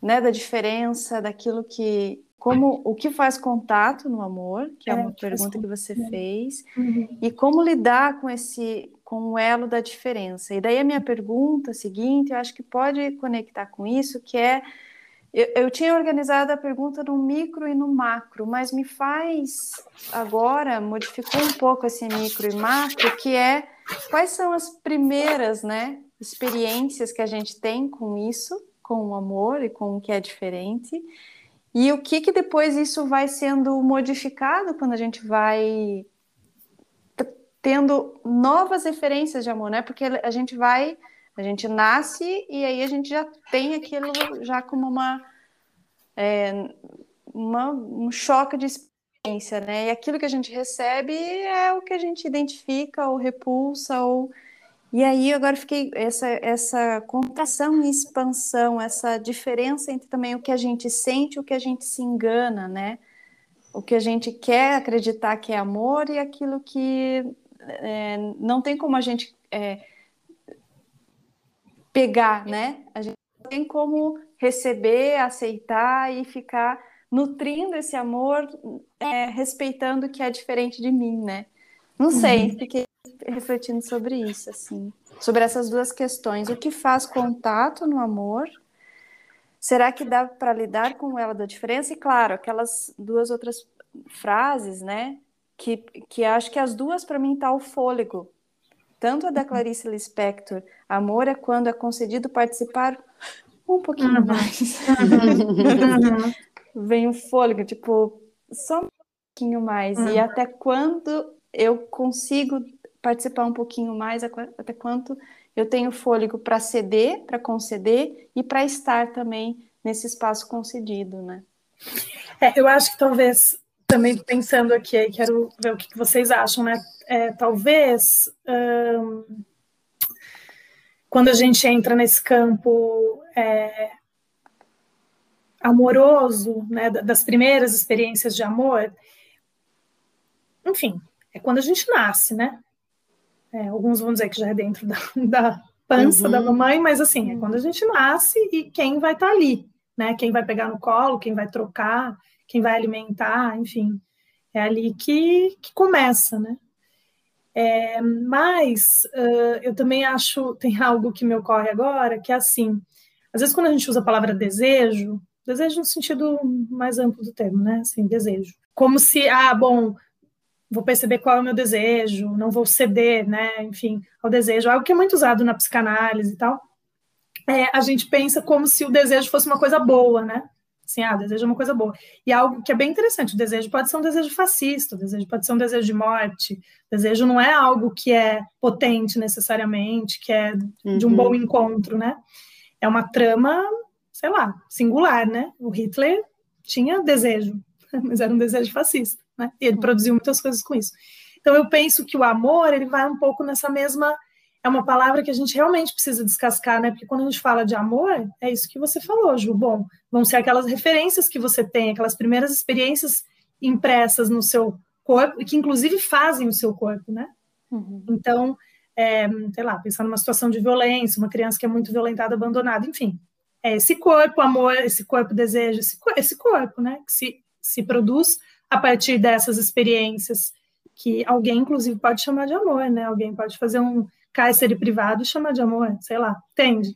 S1: né, da diferença daquilo que como o que faz contato no amor, que é, é uma pergunta que você fez, uhum. e como lidar com esse com o elo da diferença. E daí a minha pergunta seguinte, eu acho que pode conectar com isso, que é eu, eu tinha organizado a pergunta no micro e no macro, mas me faz agora modificou um pouco esse micro e macro, que é quais são as primeiras, né, experiências que a gente tem com isso com o amor e com o que é diferente. E o que que depois isso vai sendo modificado quando a gente vai tendo novas referências de amor, né? Porque a gente vai, a gente nasce e aí a gente já tem aquilo já como uma, é, uma um choque de experiência, né? E aquilo que a gente recebe é o que a gente identifica ou repulsa ou e aí agora fiquei essa essa contração e expansão, essa diferença entre também o que a gente sente e o que a gente se engana, né? O que a gente quer acreditar que é amor e aquilo que é, não tem como a gente é, pegar, né? A gente tem como receber, aceitar e ficar nutrindo esse amor, é, respeitando o que é diferente de mim, né? Não sei, uhum. fiquei refletindo sobre isso, assim, sobre essas duas questões. O que faz contato no amor? Será que dá para lidar com ela da diferença? E claro, aquelas duas outras frases, né? Que, que acho que as duas para mim tá o fôlego. Tanto a da Clarice Lispector, amor é quando é concedido participar um pouquinho uhum. mais. Uhum. Vem o fôlego, tipo, só um pouquinho mais. Uhum. E até quando eu consigo participar um pouquinho mais, até quanto eu tenho fôlego para ceder, para conceder e para estar também nesse espaço concedido, né?
S4: É, eu acho que talvez, também pensando aqui, quero ver o que vocês acham, né? É, talvez hum, quando a gente entra nesse campo é, amoroso, né, das primeiras experiências de amor, enfim, é quando a gente nasce, né? É, alguns vão dizer que já é dentro da, da pança uhum. da mamãe, mas assim, é quando a gente nasce e quem vai estar tá ali, né? Quem vai pegar no colo, quem vai trocar, quem vai alimentar, enfim. É ali que, que começa, né? É, mas uh, eu também acho, tem algo que me ocorre agora, que é assim, às vezes quando a gente usa a palavra desejo, desejo no sentido mais amplo do termo, né? Assim, desejo. Como se, ah, bom, vou perceber qual é o meu desejo, não vou ceder, né? Enfim, ao desejo, algo que é muito usado na psicanálise e tal. É, a gente pensa como se o desejo fosse uma coisa boa, né? Assim, ah, desejo é uma coisa boa. E algo que é bem interessante, o desejo pode ser um desejo fascista, o desejo pode ser um desejo de morte, o desejo não é algo que é potente necessariamente, que é de um uhum. bom encontro, né? É uma trama, sei lá, singular, né? O Hitler tinha desejo, mas era um desejo fascista, né? E ele produziu muitas coisas com isso. Então eu penso que o amor, ele vai um pouco nessa mesma é uma palavra que a gente realmente precisa descascar, né? Porque quando a gente fala de amor, é isso que você falou, Ju. Bom, vão ser aquelas referências que você tem, aquelas primeiras experiências impressas no seu corpo, e que inclusive fazem o seu corpo, né? Uhum. Então, é, sei lá, pensar numa situação de violência, uma criança que é muito violentada, abandonada, enfim. É esse corpo, amor, esse corpo, desejo, esse, esse corpo, né? Que se, se produz a partir dessas experiências que alguém, inclusive, pode chamar de amor, né? Alguém pode fazer um cárcere privado e chamar de amor, sei lá, entende?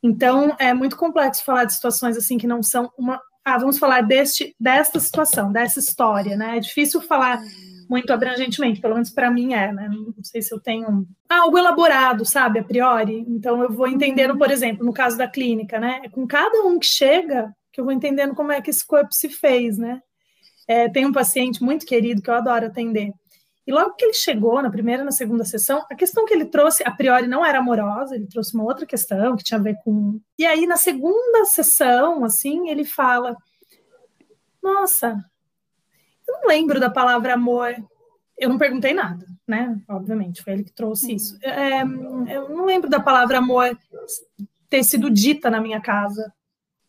S4: Então, é muito complexo falar de situações assim que não são uma. Ah, vamos falar deste, desta situação, dessa história, né? É difícil falar muito abrangentemente, pelo menos para mim é, né? Não sei se eu tenho algo elaborado, sabe, a priori. Então, eu vou entendendo, por exemplo, no caso da clínica, né? É com cada um que chega que eu vou entendendo como é que esse corpo se fez, né? É, tem um paciente muito querido que eu adoro atender, e logo que ele chegou, na primeira e na segunda sessão, a questão que ele trouxe, a priori, não era amorosa, ele trouxe uma outra questão que tinha a ver com. E aí, na segunda sessão, assim, ele fala: Nossa, eu não lembro da palavra amor. Eu não perguntei nada, né? Obviamente, foi ele que trouxe uhum. isso. É, eu não lembro da palavra amor ter sido dita na minha casa,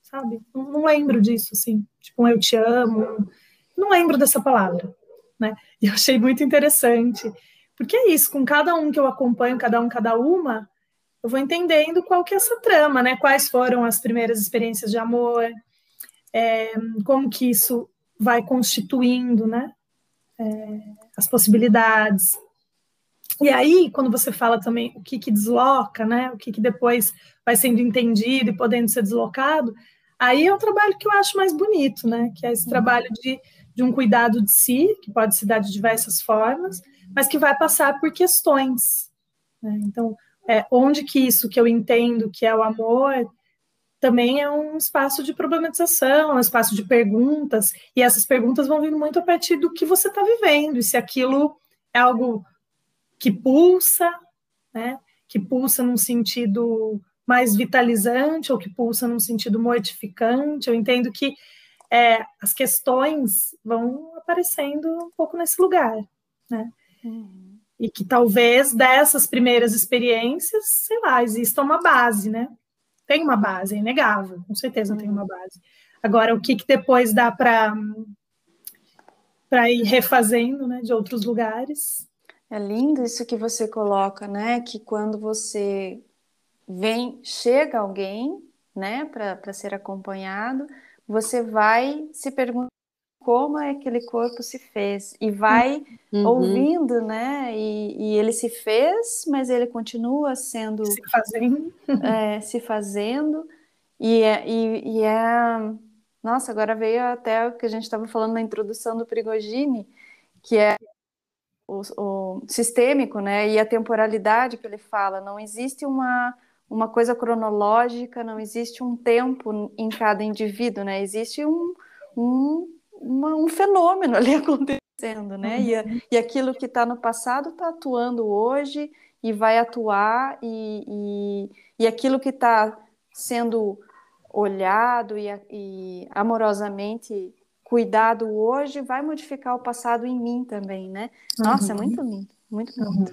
S4: sabe? Não, não lembro disso, assim. Tipo, um eu te amo. Não lembro dessa palavra né? E eu achei muito interessante, porque é isso, com cada um que eu acompanho, cada um, cada uma, eu vou entendendo qual que é essa trama, né? Quais foram as primeiras experiências de amor, é, como que isso vai constituindo, né? É, as possibilidades. E aí, quando você fala também o que, que desloca, né? O que, que depois vai sendo entendido e podendo ser deslocado, aí é o trabalho que eu acho mais bonito, né? Que é esse uhum. trabalho de de um cuidado de si, que pode se dar de diversas formas, mas que vai passar por questões. Né? Então, é, onde que isso que eu entendo que é o amor também é um espaço de problematização, é um espaço de perguntas, e essas perguntas vão vindo muito a partir do que você está vivendo, e se aquilo é algo que pulsa, né? que pulsa num sentido mais vitalizante, ou que pulsa num sentido mortificante. Eu entendo que é, as questões vão aparecendo um pouco nesse lugar, né? Uhum. E que talvez dessas primeiras experiências, sei lá, exista uma base, né? Tem uma base, é inegável, com certeza uhum. tem uma base. Agora, o que, que depois dá para para ir refazendo, né, de outros lugares?
S1: É lindo isso que você coloca, né? Que quando você vem, chega alguém, né, para ser acompanhado, você vai se perguntar como é que aquele corpo se fez e vai uhum. ouvindo, né? E, e, ele se fez, mas ele continua sendo
S4: se fazendo,
S1: é, se fazendo e é, e, e é nossa, agora veio até o que a gente estava falando na introdução do Prigogine, que é o, o sistêmico, né? E a temporalidade que ele fala, não existe uma uma coisa cronológica, não existe um tempo em cada indivíduo, né? Existe um, um, uma, um fenômeno ali acontecendo, né? Uhum. E, e aquilo que está no passado está atuando hoje e vai atuar, e, e, e aquilo que está sendo olhado e, e amorosamente cuidado hoje vai modificar o passado em mim também, né? Nossa, é uhum. é muito lindo. Muito bom.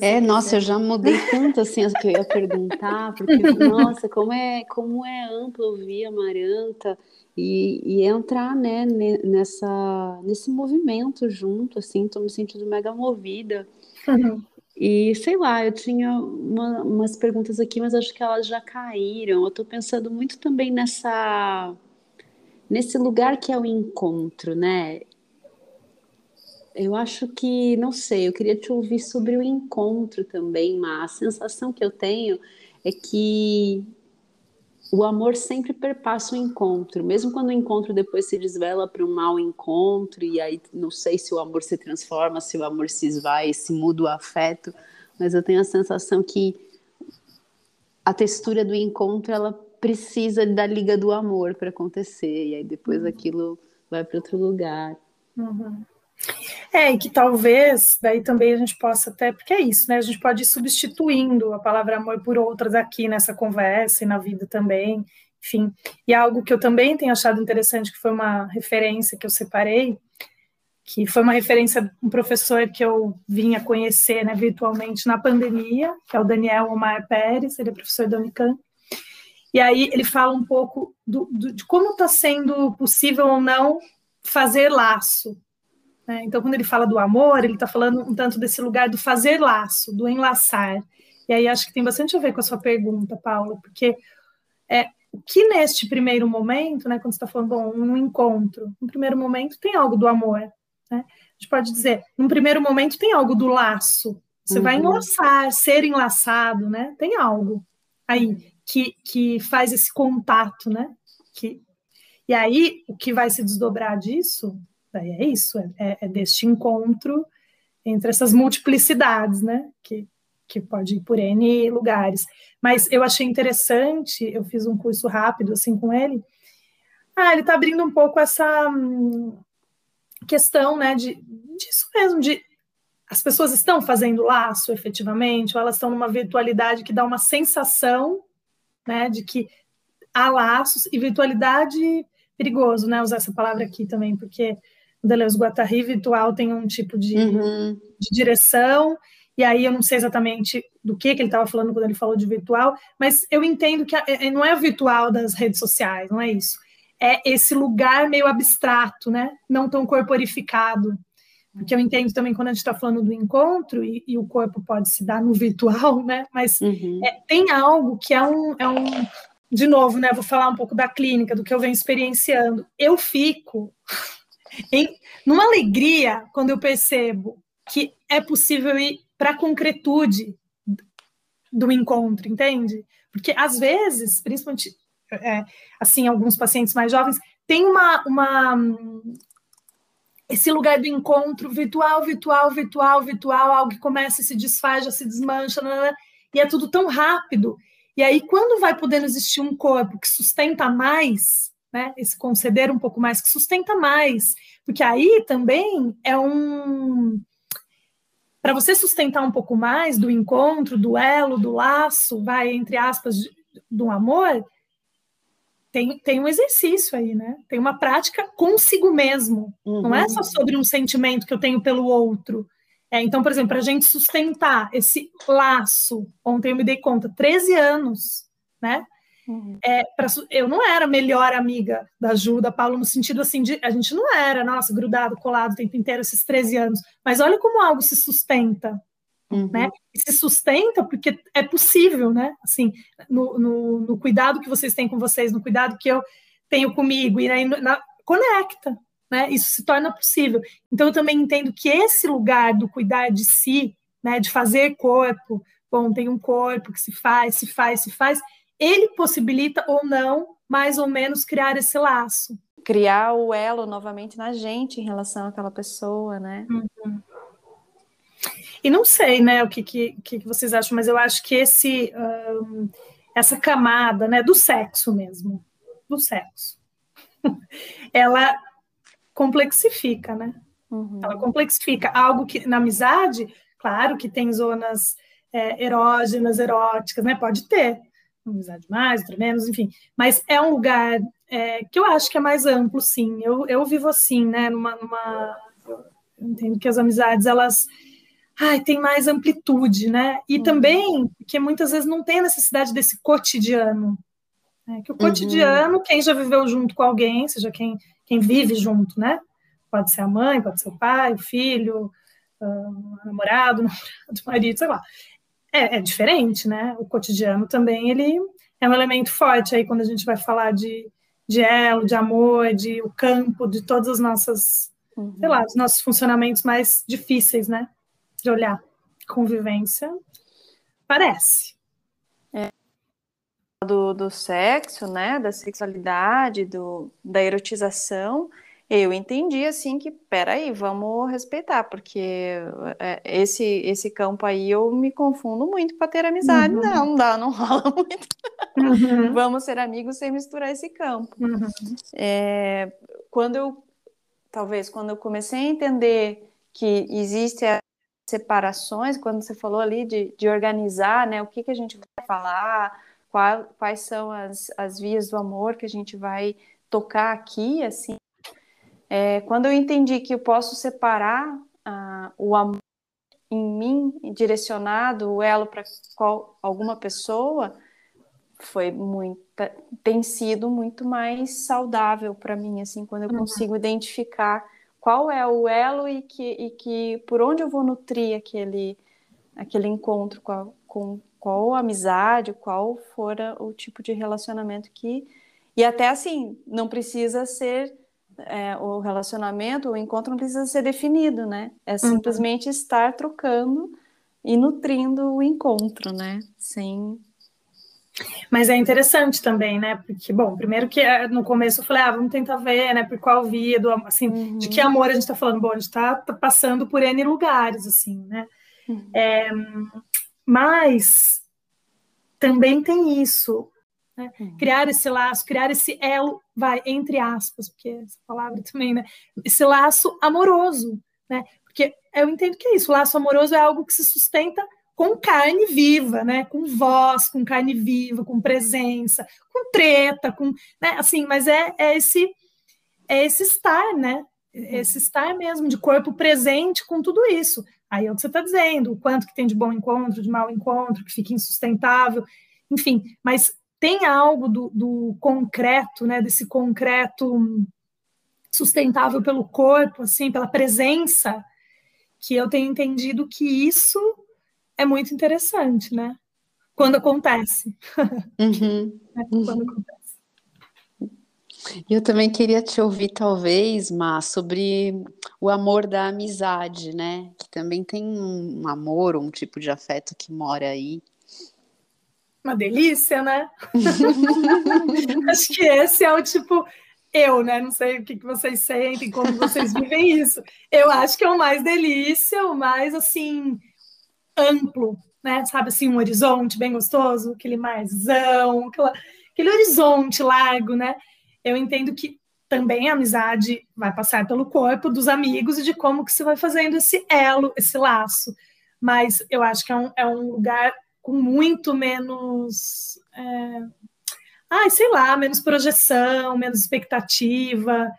S2: É, nossa, eu já mudei tanto assim as que eu ia perguntar, porque, nossa, como é, como é amplo ouvir a Maranta e, e entrar, né, nessa, nesse movimento junto, assim, tô me sentindo mega movida. Uhum. E sei lá, eu tinha uma, umas perguntas aqui, mas acho que elas já caíram. Eu estou pensando muito também nessa nesse lugar que é o encontro, né? Eu acho que, não sei, eu queria te ouvir sobre o encontro também, mas a sensação que eu tenho é que o amor sempre perpassa o encontro, mesmo quando o encontro depois se desvela para um mau encontro, e aí não sei se o amor se transforma, se o amor se esvai, se muda o afeto, mas eu tenho a sensação que a textura do encontro ela precisa da liga do amor para acontecer, e aí depois uhum. aquilo vai para outro lugar.
S4: Uhum. É, e que talvez daí também a gente possa até, porque é isso, né? A gente pode ir substituindo a palavra amor por outras aqui nessa conversa e na vida também, enfim. E algo que eu também tenho achado interessante, que foi uma referência que eu separei, que foi uma referência um professor que eu vinha conhecer né, virtualmente na pandemia, que é o Daniel Omar Pérez, ele é professor da Unicamp. E aí ele fala um pouco do, do, de como está sendo possível ou não fazer laço né? Então, quando ele fala do amor, ele está falando um tanto desse lugar do fazer laço, do enlaçar. E aí acho que tem bastante a ver com a sua pergunta, Paula, porque é, o que neste primeiro momento, né, quando você está falando, bom, um encontro, no primeiro momento tem algo do amor, né? A gente pode dizer, num primeiro momento tem algo do laço, você uhum. vai enlaçar, ser enlaçado, né? Tem algo aí que, que faz esse contato, né? Que, e aí, o que vai se desdobrar disso Daí é isso, é, é, é deste encontro entre essas multiplicidades, né? Que, que pode ir por N lugares. Mas eu achei interessante, eu fiz um curso rápido assim com ele. Ah, ele está abrindo um pouco essa hum, questão, né, de, disso mesmo, de as pessoas estão fazendo laço efetivamente, ou elas estão numa virtualidade que dá uma sensação, né, de que há laços, e virtualidade perigoso, né, usar essa palavra aqui também, porque Deleuze Guattari virtual tem um tipo de, uhum. de direção, e aí eu não sei exatamente do que, que ele estava falando quando ele falou de virtual, mas eu entendo que a, é, não é o virtual das redes sociais, não é isso. É esse lugar meio abstrato, né? Não tão corporificado. Porque eu entendo também quando a gente está falando do encontro, e, e, o corpo pode se dar no virtual, né? Mas uhum. é, tem algo que é um, é um. De novo, né? Vou falar um pouco da clínica, do que eu venho experienciando. Eu fico em, numa alegria quando eu percebo que é possível ir para a concretude do encontro, entende? Porque às vezes, principalmente é, assim, alguns pacientes mais jovens, tem uma, uma esse lugar do encontro virtual, virtual, virtual, virtual, algo que começa e se desfaz, já se desmancha, e é tudo tão rápido. E aí, quando vai podendo existir um corpo que sustenta mais, né? Esse conceder um pouco mais, que sustenta mais. Porque aí também é um. Para você sustentar um pouco mais do encontro, do elo, do laço, vai, entre aspas, do amor, tem, tem um exercício aí, né? Tem uma prática consigo mesmo. Uhum. Não é só sobre um sentimento que eu tenho pelo outro. É, então, por exemplo, para a gente sustentar esse laço, ontem eu me dei conta, 13 anos, né? Uhum. É, pra, eu não era melhor amiga da Ju, da Paulo, no sentido assim, de, a gente não era, nossa, grudado, colado o tempo inteiro, esses 13 anos, mas olha como algo se sustenta, uhum. né? E se sustenta porque é possível, né? Assim, no, no, no, cuidado que vocês têm com vocês, no cuidado que eu tenho comigo, e aí na, conecta, né? Isso se torna possível. Então, eu também entendo que esse lugar do cuidar de si, né, de fazer corpo, bom, tem um corpo que se faz, se faz, se faz, ele possibilita ou não, mais ou menos, criar esse laço.
S1: Criar o elo novamente na gente em relação àquela pessoa, né? Uhum.
S4: E não sei, né, o que, que, que, vocês acham, mas eu acho que esse, um, essa camada, né, do sexo mesmo, do sexo, ela complexifica, né? Uhum. Ela complexifica algo que na amizade, claro que tem zonas é, erógenas, eróticas, né? Pode ter, amizade mais, outra menos, enfim. Mas é um lugar é, que eu acho que é mais amplo, sim. Eu, eu vivo assim, né? Numa, numa, eu entendo que as amizades, elas ai, têm mais amplitude, né? E uhum. também que muitas vezes não tem a necessidade desse cotidiano. Né? Que o cotidiano, uhum. quem já viveu junto com alguém, seja quem, quem vive junto, né? Pode ser a mãe, pode ser o pai, o filho, uh, namorado, namorado, marido, sei lá. É, é, diferente, né? O cotidiano também, ele é um elemento forte aí quando a gente vai falar de, de elo, de amor, de o campo, de todas as nossas, uhum. sei lá, os nossos funcionamentos mais difíceis, né? De olhar. Convivência, parece.
S1: É. Do, do sexo, né? Da sexualidade, do, da erotização eu entendi assim que, peraí, vamos respeitar, porque é, esse esse campo aí eu me confundo muito para ter amizade. Uhum. Não, não dá, não rola muito. Uhum. vamos ser amigos sem misturar esse campo. Uhum. É, quando eu, talvez, quando eu comecei a entender que existe separações, quando você falou ali de, de organizar, né, o que, que a gente vai falar, qual, quais são as, as vias do amor que a gente vai tocar aqui, assim, é, quando eu entendi que eu posso separar ah, o amor em mim, direcionado, o elo para alguma pessoa, foi muito, tem sido muito mais saudável para mim, assim, quando eu uhum. consigo identificar qual é o elo e que, e que por onde eu vou nutrir aquele, aquele encontro com, com qual amizade, qual fora o tipo de relacionamento que. E até assim, não precisa ser é, o relacionamento, o encontro não precisa ser definido, né? É uhum. simplesmente uhum. estar trocando e nutrindo o encontro, né? Sem.
S4: Mas é interessante também, né? Porque, bom, primeiro que é, no começo eu falei, ah, vamos tentar ver, né? Por qual via, do, assim, uhum. de que amor a gente está falando? Bom, a gente está tá passando por N lugares, assim, né? Uhum. É, mas também tem isso, né? Uhum. Criar esse laço, criar esse elo, vai, entre aspas, porque essa palavra também, né? Esse laço amoroso, né? Porque eu entendo que é isso, o laço amoroso é algo que se sustenta com carne viva, né? Com voz, com carne viva, com presença, com treta, com, né? Assim, mas é, é esse é esse estar, né? Esse estar mesmo de corpo presente com tudo isso. Aí é o que você está dizendo, o quanto que tem de bom encontro, de mau encontro, que fica insustentável, enfim. Mas tem algo do, do concreto, né, desse concreto sustentável pelo corpo, assim, pela presença, que eu tenho entendido que isso é muito interessante, né? Quando acontece.
S2: Uhum.
S4: é, quando acontece.
S2: Eu também queria te ouvir, talvez, Má, sobre o amor da amizade, né? Que também tem um amor, um tipo de afeto que mora aí
S4: uma delícia, né? Acho que esse é o tipo eu, né? Não sei o que, vocês sentem, como vocês vivem isso. Eu acho que é o mais delícia, o mais assim amplo, né? Sabe assim, um horizonte bem gostoso, aquele marzão, aquela, aquele horizonte largo, né? Eu entendo que também a amizade vai passar pelo corpo dos amigos e de como que você vai fazendo esse elo, esse laço. Mas eu acho que é um, é um lugar com muito menos. É... Ai, sei lá, menos projeção, menos expectativa.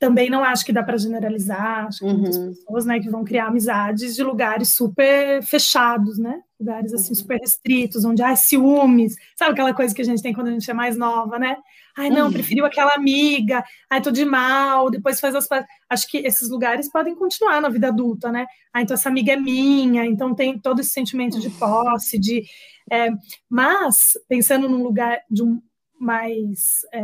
S4: Também não acho que dá para generalizar. Acho que uhum. muitas pessoas né, que vão criar amizades de lugares super fechados, né? Lugares assim uhum. super restritos, onde há ciúmes. Sabe aquela coisa que a gente tem quando a gente é mais nova, né? Ai, não, uhum. preferiu aquela amiga, ai, tô de mal, depois faz as. Acho que esses lugares podem continuar na vida adulta, né? Ah, então essa amiga é minha, então tem todo esse sentimento de posse, de. É, mas, pensando num lugar de um mais. É,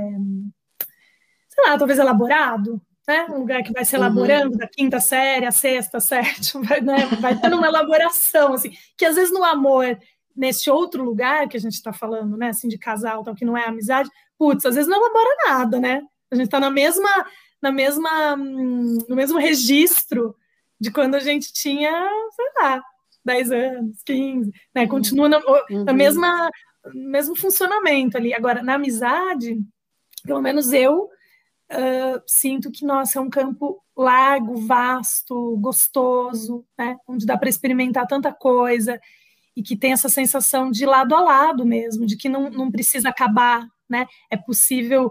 S4: sei lá, talvez elaborado, né? Um lugar que vai se uhum. elaborando uhum. da quinta série, a sexta, a sétima, vai, né? vai tendo uma elaboração, assim, que às vezes no amor, nesse outro lugar que a gente está falando, né, assim, de casal, tal, que não é amizade, putz, às vezes não elabora nada, né? A gente está na mesma, na mesma, no mesmo registro de quando a gente tinha, sei lá, 10 anos, 15, né? Uhum. Continua na, uhum. na mesma, mesmo funcionamento ali. Agora, na amizade, pelo menos eu uh, sinto que, nossa, é um campo largo, vasto, gostoso, né? Onde dá para experimentar tanta coisa e que tem essa sensação de lado a lado mesmo, de que não, não precisa acabar, né? É possível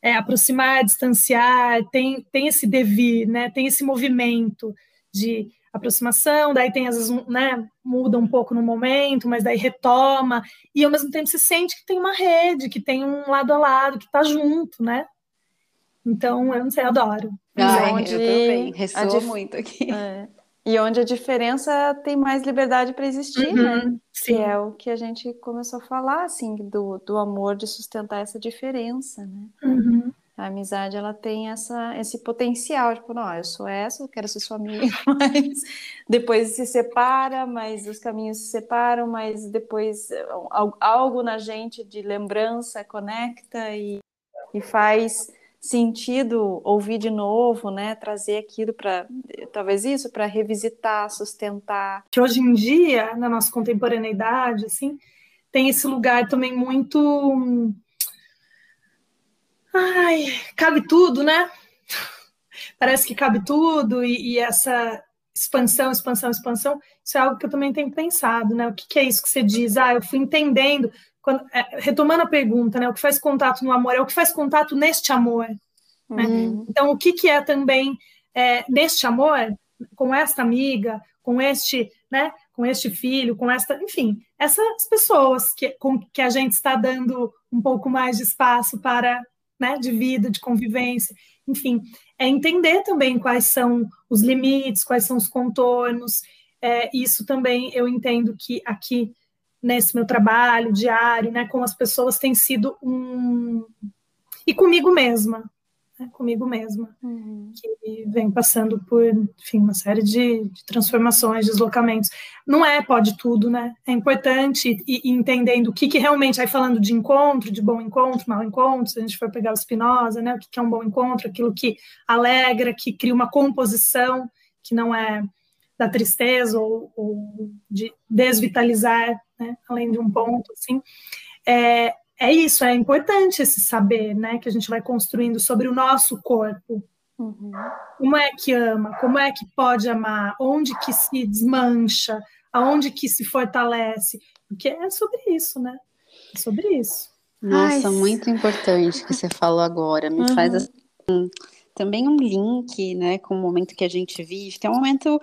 S4: é, aproximar, distanciar, tem, tem esse devir, né? Tem esse movimento de aproximação, daí tem às vezes, né, muda um pouco no momento, mas daí retoma, e ao mesmo tempo se sente que tem uma rede, que tem um lado a lado, que está junto, né? Então, eu não sei, adoro.
S2: Ai, onde... eu também, ressoa dif... muito aqui.
S1: É. E onde a diferença tem mais liberdade para existir, né?
S4: Uhum,
S1: Que
S4: sim.
S1: é o que a gente começou a falar, assim, do, do amor de sustentar essa diferença, né?
S4: Uhum.
S1: A amizade, ela tem essa, esse potencial, tipo, não, eu sou essa, eu quero ser sua amiga, mas depois se separa, mas os caminhos se separam, mas depois al- algo na gente de lembrança conecta e, e faz sentido ouvir de novo, né? Trazer aquilo para, talvez isso, para revisitar, sustentar.
S4: Que hoje em dia, na nossa contemporaneidade, assim, tem esse lugar também muito. Ai, cabe tudo, né? Parece que cabe tudo, e, e essa expansão, expansão, expansão, isso é algo que eu também tenho pensado, né? O que, que é isso que você diz? Ah, eu fui entendendo. Quando, é, retomando a pergunta, né? O que faz contato no amor é o que faz contato neste amor. Né?
S1: Uhum.
S4: Então, o que, que é também é, neste amor, com esta amiga, com este, né, com este filho, com esta, enfim, essas pessoas que, com que a gente está dando um pouco mais de espaço para, né, de vida, de convivência, enfim, é entender também quais são os limites, quais são os contornos. É, isso também eu entendo que aqui nesse meu trabalho diário, né, com as pessoas tem sido um e comigo mesma, né, comigo mesma,
S1: Uhum.
S4: que vem passando por, enfim, uma série de, de transformações, deslocamentos. Não é pode tudo, né? É importante e, e entendendo o que, que realmente, aí falando de encontro, de bom encontro, mau encontro, se a gente for pegar o Spinoza, né? O que, que é um bom encontro, aquilo que alegra, que cria uma composição que não é da tristeza ou, ou de desvitalizar, né? Além de um ponto, assim. É, é isso, é importante esse saber, né, que a gente vai construindo sobre o nosso corpo.
S1: Uhum.
S4: Como é que ama, como é que pode amar, onde que se desmancha, aonde que se fortalece, porque é sobre isso, né? É sobre isso.
S2: Nossa,
S1: Ai,
S2: muito importante que você falou agora. Me
S1: Uhum.
S2: faz assim, também um link, né, com o momento que a gente vive, que é um momento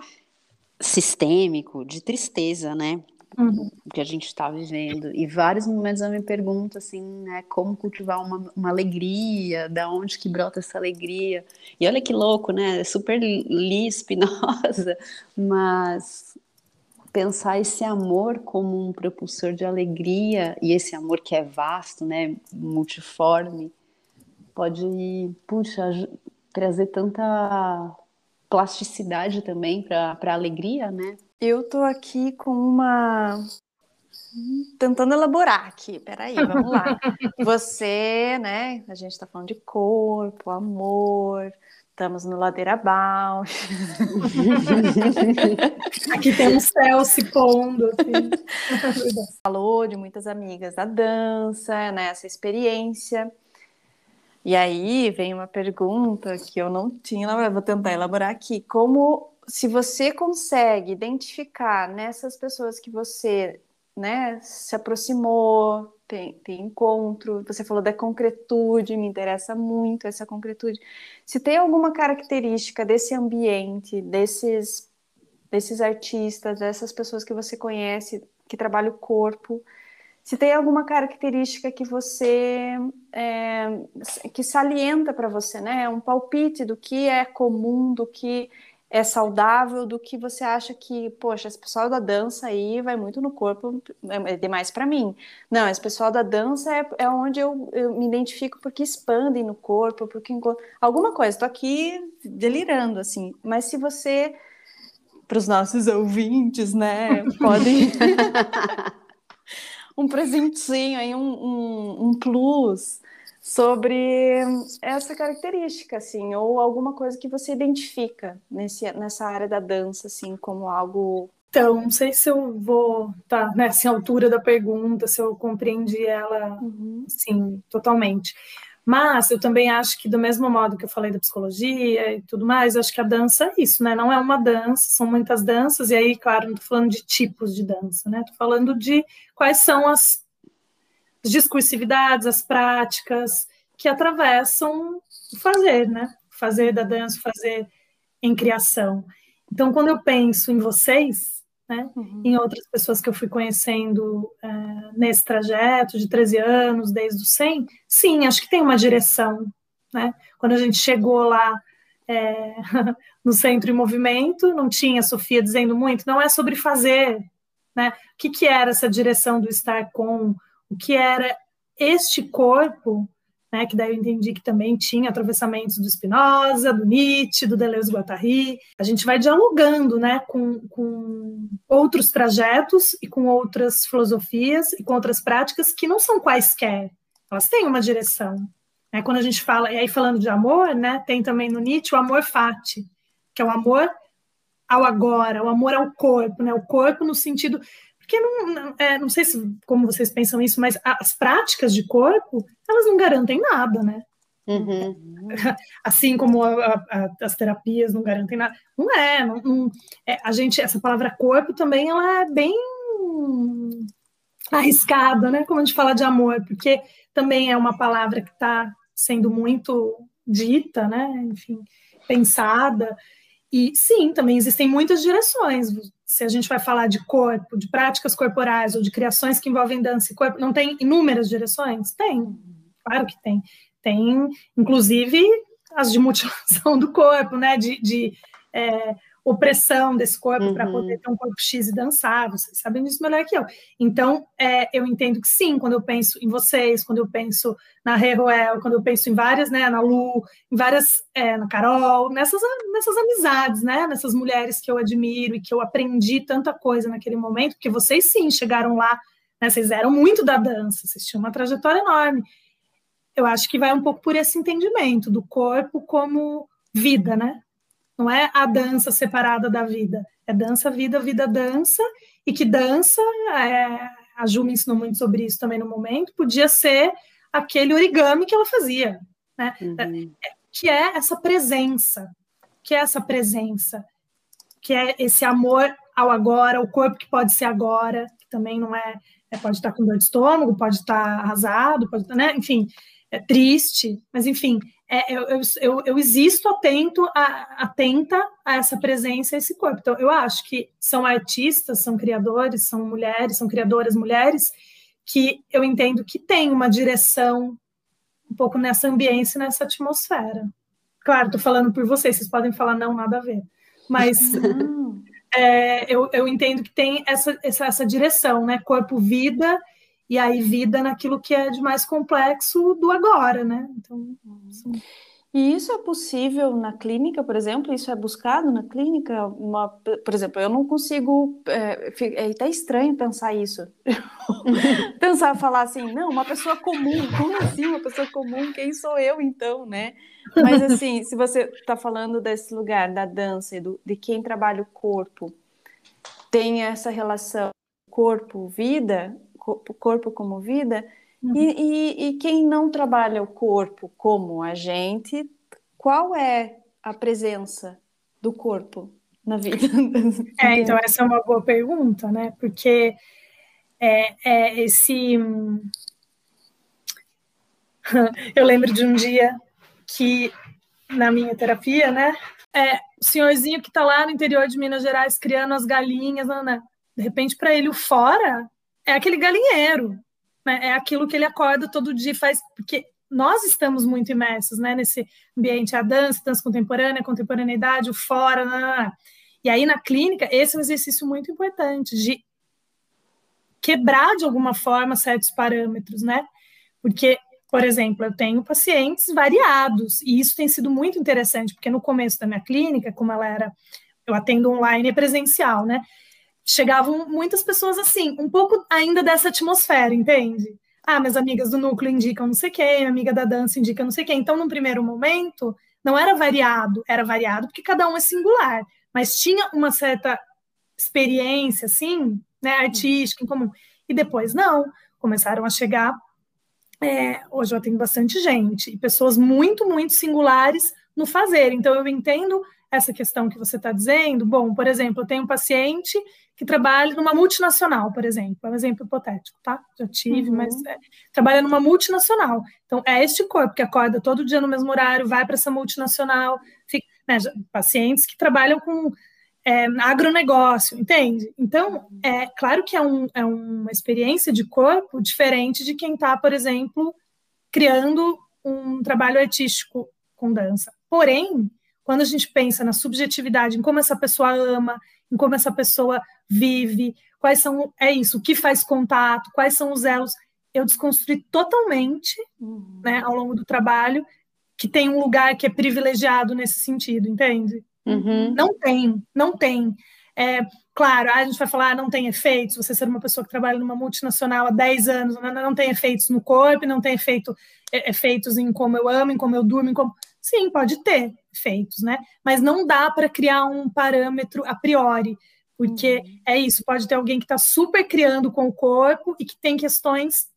S2: sistêmico de tristeza, né?
S4: Uhum.
S2: que a gente está vivendo. E vários momentos eu me pergunto assim, né, como cultivar uma, uma alegria, da onde que brota essa alegria. E olha que louco, né? É super li Spinoza, mas pensar esse amor como um propulsor de alegria e esse amor que é vasto, né, multiforme, pode, puxa, trazer tanta plasticidade também para a alegria, né?
S1: Eu tô aqui com uma. Tentando elaborar aqui, peraí, vamos lá. Você, né? A gente tá falando de corpo, amor, estamos no Ladeira Bausch.
S4: Aqui tem um céu se pondo, assim.
S1: Falou de muitas amigas da dança, né? Essa experiência. E aí vem uma pergunta que eu não tinha vou tentar elaborar aqui. Como se você consegue identificar nessas pessoas que você né, se aproximou, tem, tem encontro, você falou da concretude, me interessa muito essa concretude. Se tem alguma característica desse ambiente, desses, desses artistas, dessas pessoas que você conhece, que trabalham o corpo, se tem alguma característica que você é, que salienta para você, né? Um palpite do que é comum, do que é saudável, do que você acha que, poxa, esse pessoal da dança aí vai muito no corpo, é demais para mim. Não, esse pessoal da dança é, é onde eu, eu, me identifico porque expandem no corpo, porque alguma coisa. Estou aqui delirando assim, mas se você para os nossos ouvintes, né, podem um presentinho aí, um, um, um, plus sobre essa característica, assim, ou alguma coisa que você identifica nesse, nessa área da dança, assim, como algo.
S4: Então, não sei se eu vou estar tá, nessa altura da pergunta, se eu compreendi ela,
S1: uhum.
S4: sim, totalmente. Mas eu também acho que, do mesmo modo que eu falei da psicologia e tudo mais, eu acho que a dança é isso, né? Não é uma dança, são muitas danças, e aí, claro, não estou falando de tipos de dança, né? Estou falando de quais são as discursividades, as práticas que atravessam o fazer, né? Fazer da dança, fazer em criação. Então, quando eu penso em vocês, né? Uhum. Em outras pessoas que eu fui conhecendo uh, nesse trajeto de 13 anos, desde o 100, sim, acho que tem uma direção, né? Quando a gente chegou lá é, no Centro em Movimento, não tinha Sofia dizendo muito, não é sobre fazer, né? O que, que era essa direção do estar com, o que era este corpo, né, que daí eu entendi que também tinha atravessamentos do Spinoza, do Nietzsche, do Deleuze-Guattari. A gente vai dialogando né, com, com outros trajetos e com outras filosofias e com outras práticas que não são quaisquer, elas têm uma direção. Né? Quando a gente fala, e aí falando de amor, né, tem também no Nietzsche o amor fati, que é o amor ao agora, o amor ao corpo, né? o corpo no sentido porque não, é, não sei se, como vocês pensam isso, mas as práticas de corpo, elas não garantem nada, né? Uhum. Assim como a, a, as terapias não garantem nada. Não é, não, não, é, a gente, essa palavra corpo também ela é bem arriscada, né? Como a gente fala de amor, porque também é uma palavra que está sendo muito dita, né? Enfim, pensada. E sim, também existem muitas direções se a gente vai falar de corpo, de práticas corporais ou de criações que envolvem dança e corpo, não tem inúmeras direções? Tem, claro que tem. Tem, inclusive, as de mutilação do corpo, né? De, de é, opressão desse corpo uhum. para poder ter um corpo X e dançar, vocês sabem disso melhor que eu. Então, é, eu entendo que sim, quando eu penso em vocês, quando eu penso na Reroel, quando eu penso em várias, né, na Lu, em várias, é, na Carol, nessas, nessas amizades, né, nessas mulheres que eu admiro e que eu aprendi tanta coisa naquele momento, porque vocês sim chegaram lá, né, vocês eram muito da dança, vocês tinham uma trajetória enorme. Eu acho que vai um pouco por esse entendimento do corpo como vida, né? Não é a dança separada da vida. É dança, vida, vida, dança. E que dança, é, a Ju me ensinou muito sobre isso também no momento, podia ser aquele origami que ela fazia. Né? Uhum. É, que é essa presença. Que é essa presença. Que é esse amor ao agora, o corpo que pode ser agora, que também não é, é pode estar com dor de estômago, pode estar arrasado, pode, né? enfim, é triste, mas enfim, é, eu, eu, eu, existo atento a, atenta a essa presença, a esse corpo. Então, eu acho que são artistas, são criadores, são mulheres, são criadoras mulheres, que eu entendo que tem uma direção um pouco nessa ambiência, nessa atmosfera. Claro, estou falando por vocês, vocês podem falar não, nada a ver. Mas é, eu, eu entendo que tem essa, essa, essa direção, né? Corpo-vida e aí vida naquilo que é de mais complexo do agora, né? Então,
S1: assim. E isso é possível na clínica, por exemplo? Isso é buscado na clínica? Uma, por exemplo, eu não consigo. É, é até estranho pensar isso. pensar, falar assim, não, uma pessoa comum. Como assim uma pessoa comum? Quem sou eu então, né? Mas assim, se você está falando desse lugar da dança, do, de quem trabalha o corpo, tem essa relação corpo-vida, corpo como vida, uhum. e, e, e quem não trabalha o corpo como a gente, qual é a presença do corpo na vida?
S4: É, então essa é uma boa pergunta, né? Porque é, é esse. Eu lembro de um dia que na minha terapia, né? É, o senhorzinho que está lá no interior de Minas Gerais criando as galinhas, né de repente, para ele, o fora é aquele galinheiro, né? É aquilo que ele acorda todo dia faz, porque nós estamos muito imersos, né, nesse ambiente, a dança, dança contemporânea, contemporaneidade, o fora, né, né, né? e aí na clínica, esse é um exercício muito importante de quebrar de alguma forma certos parâmetros, né, porque, por exemplo, eu tenho pacientes variados, e isso tem sido muito interessante, porque no começo da minha clínica, como ela era, eu atendo online e presencial, né, chegavam muitas pessoas assim, um pouco ainda dessa atmosfera, entende? Ah, minhas amigas do núcleo indicam não sei quem, minha amiga da dança indica não sei quem. Então, num primeiro momento, não era variado, era variado porque cada um é singular, mas tinha uma certa experiência, assim, né, artística em comum. E depois, não, começaram a chegar. É, hoje eu tenho bastante gente, e pessoas muito, muito singulares no fazer. Então, eu entendo essa questão que você está dizendo. Bom, por exemplo, eu tenho um paciente que trabalha numa multinacional, por exemplo, é um exemplo hipotético, tá? Já tive, uhum. mas é, trabalha numa multinacional. Então, é este corpo que acorda todo dia no mesmo horário, vai para essa multinacional, fica, né, pacientes que trabalham com é, agronegócio, entende? Então, é claro que é, um, é uma experiência de corpo diferente de quem está, por exemplo, criando um trabalho artístico com dança. Porém, quando a gente pensa na subjetividade, em como essa pessoa ama, em como essa pessoa vive, quais são, é isso, o que faz contato, quais são os elos, eu desconstruí totalmente, uhum. né, ao longo do trabalho, que tem um lugar que é privilegiado nesse sentido, entende?
S2: Uhum.
S4: Não tem, não tem. É, claro, a gente vai falar, ah, não tem efeitos, você ser uma pessoa que trabalha numa multinacional há 10 anos, não, não tem efeitos no corpo, não tem efeito, é, efeitos em como eu amo, em como eu durmo, em como... Sim, pode ter efeitos, né? Mas não dá para criar um parâmetro a priori, porque uhum. é isso, pode ter alguém que está super criando com o corpo e que tem questões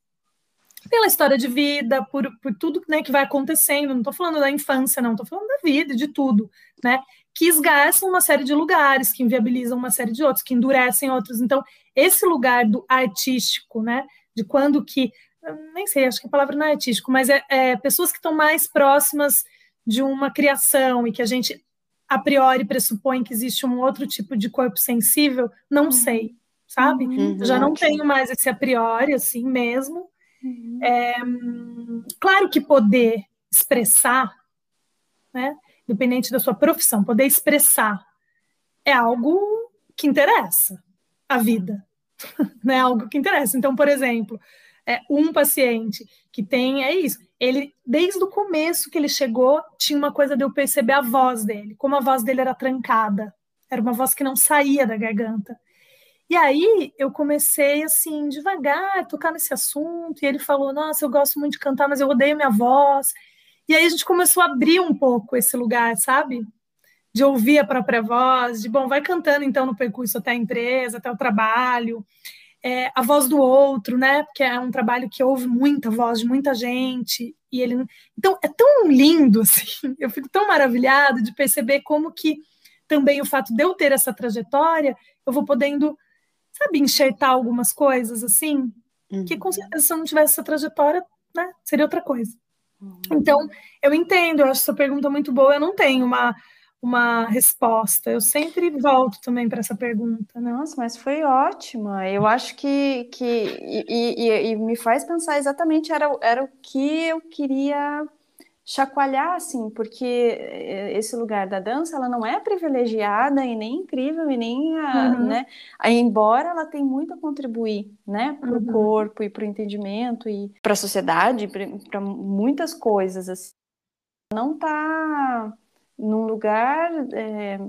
S4: pela história de vida, por, por tudo né, que vai acontecendo, não estou falando da infância, não, estou falando da vida, de tudo, né? Que esgarçam uma série de lugares, que inviabilizam uma série de outros, que endurecem outros. Então, esse lugar do artístico, né? De quando que, nem sei, acho que a palavra não é artístico, mas é, é pessoas que estão mais próximas de uma criação e que a gente a priori pressupõe que existe um outro tipo de corpo sensível, não uhum. sei, sabe? Uhum, Eu já não tenho mais esse a priori, assim mesmo. Uhum. É, claro que poder expressar, né, independente da sua profissão, poder expressar é algo que interessa a vida, né? Algo que interessa. Então, por exemplo, é, um paciente que tem é isso. Ele desde o começo que ele chegou tinha uma coisa de eu perceber a voz dele, como a voz dele era trancada, era uma voz que não saía da garganta. E aí eu comecei assim, devagar, tocar nesse assunto, e ele falou: "Nossa, eu gosto muito de cantar, mas eu odeio minha voz". E aí a gente começou a abrir um pouco esse lugar, sabe? De ouvir a própria voz, de bom, vai cantando então no percurso até a empresa, até o trabalho. É, a voz do outro, né? Porque é um trabalho que ouve muita voz de muita gente e ele, então é tão lindo assim. Eu fico tão maravilhada de perceber como que também o fato de eu ter essa trajetória, eu vou podendo sabe, enxertar algumas coisas assim, uhum. que com certeza se eu não tivesse essa trajetória, né, seria outra coisa. Uhum. Então, eu entendo, eu acho essa pergunta muito boa, eu não tenho uma, uma resposta, eu sempre volto também para essa pergunta.
S1: Nossa, mas foi ótima, eu acho que, que e, e, e me faz pensar exatamente, era, era o que eu queria chacoalhar, assim, porque eh, esse lugar da dança, ela não é privilegiada e nem incrível e nem, a, uhum. né, embora ela tenha muito a contribuir, né, para o uhum. corpo e para o entendimento e para a sociedade, para muitas coisas, assim, não está num lugar é,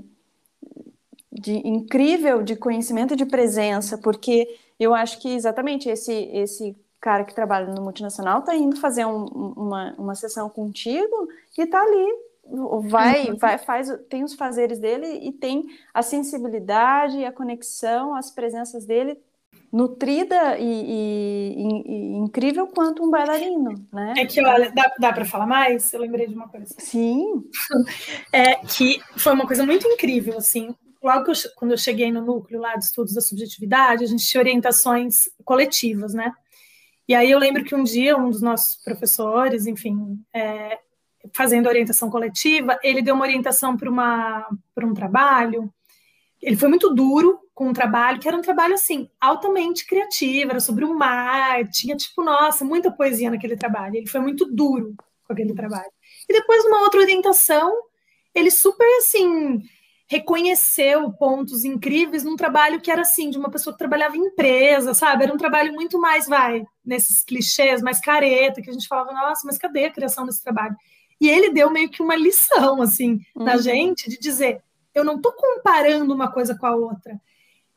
S1: de incrível de conhecimento e de presença, porque eu acho que exatamente esse esse cara que trabalha no multinacional está indo fazer um, uma, uma sessão contigo e está ali vai, uhum. vai, faz, tem os fazeres dele e tem a sensibilidade, a conexão, as presenças dele nutrida e, e, e incrível quanto um bailarino, né?
S4: É que, olha, dá, dá para falar mais? Eu lembrei de uma coisa.
S1: Sim.
S4: É que foi uma coisa muito incrível, assim, logo eu, quando eu cheguei no núcleo lá de estudos da subjetividade, a gente tinha orientações coletivas, né? E aí eu lembro que um dia um dos nossos professores, enfim, é, fazendo orientação coletiva, ele deu uma orientação para um trabalho. Ele foi muito duro com o um trabalho, que era um trabalho assim altamente criativo, era sobre o mar, tinha tipo, nossa, muita poesia naquele trabalho. Ele foi muito duro com aquele trabalho. E depois uma outra orientação, ele super assim reconheceu pontos incríveis num trabalho que era assim, de uma pessoa que trabalhava em empresa, sabe? Era um trabalho muito mais, vai, nesses clichês, mais careta, que a gente falava, nossa, mas cadê a criação desse trabalho? E ele deu meio que uma lição, assim, uhum. na gente, de dizer, eu não estou comparando uma coisa com a outra,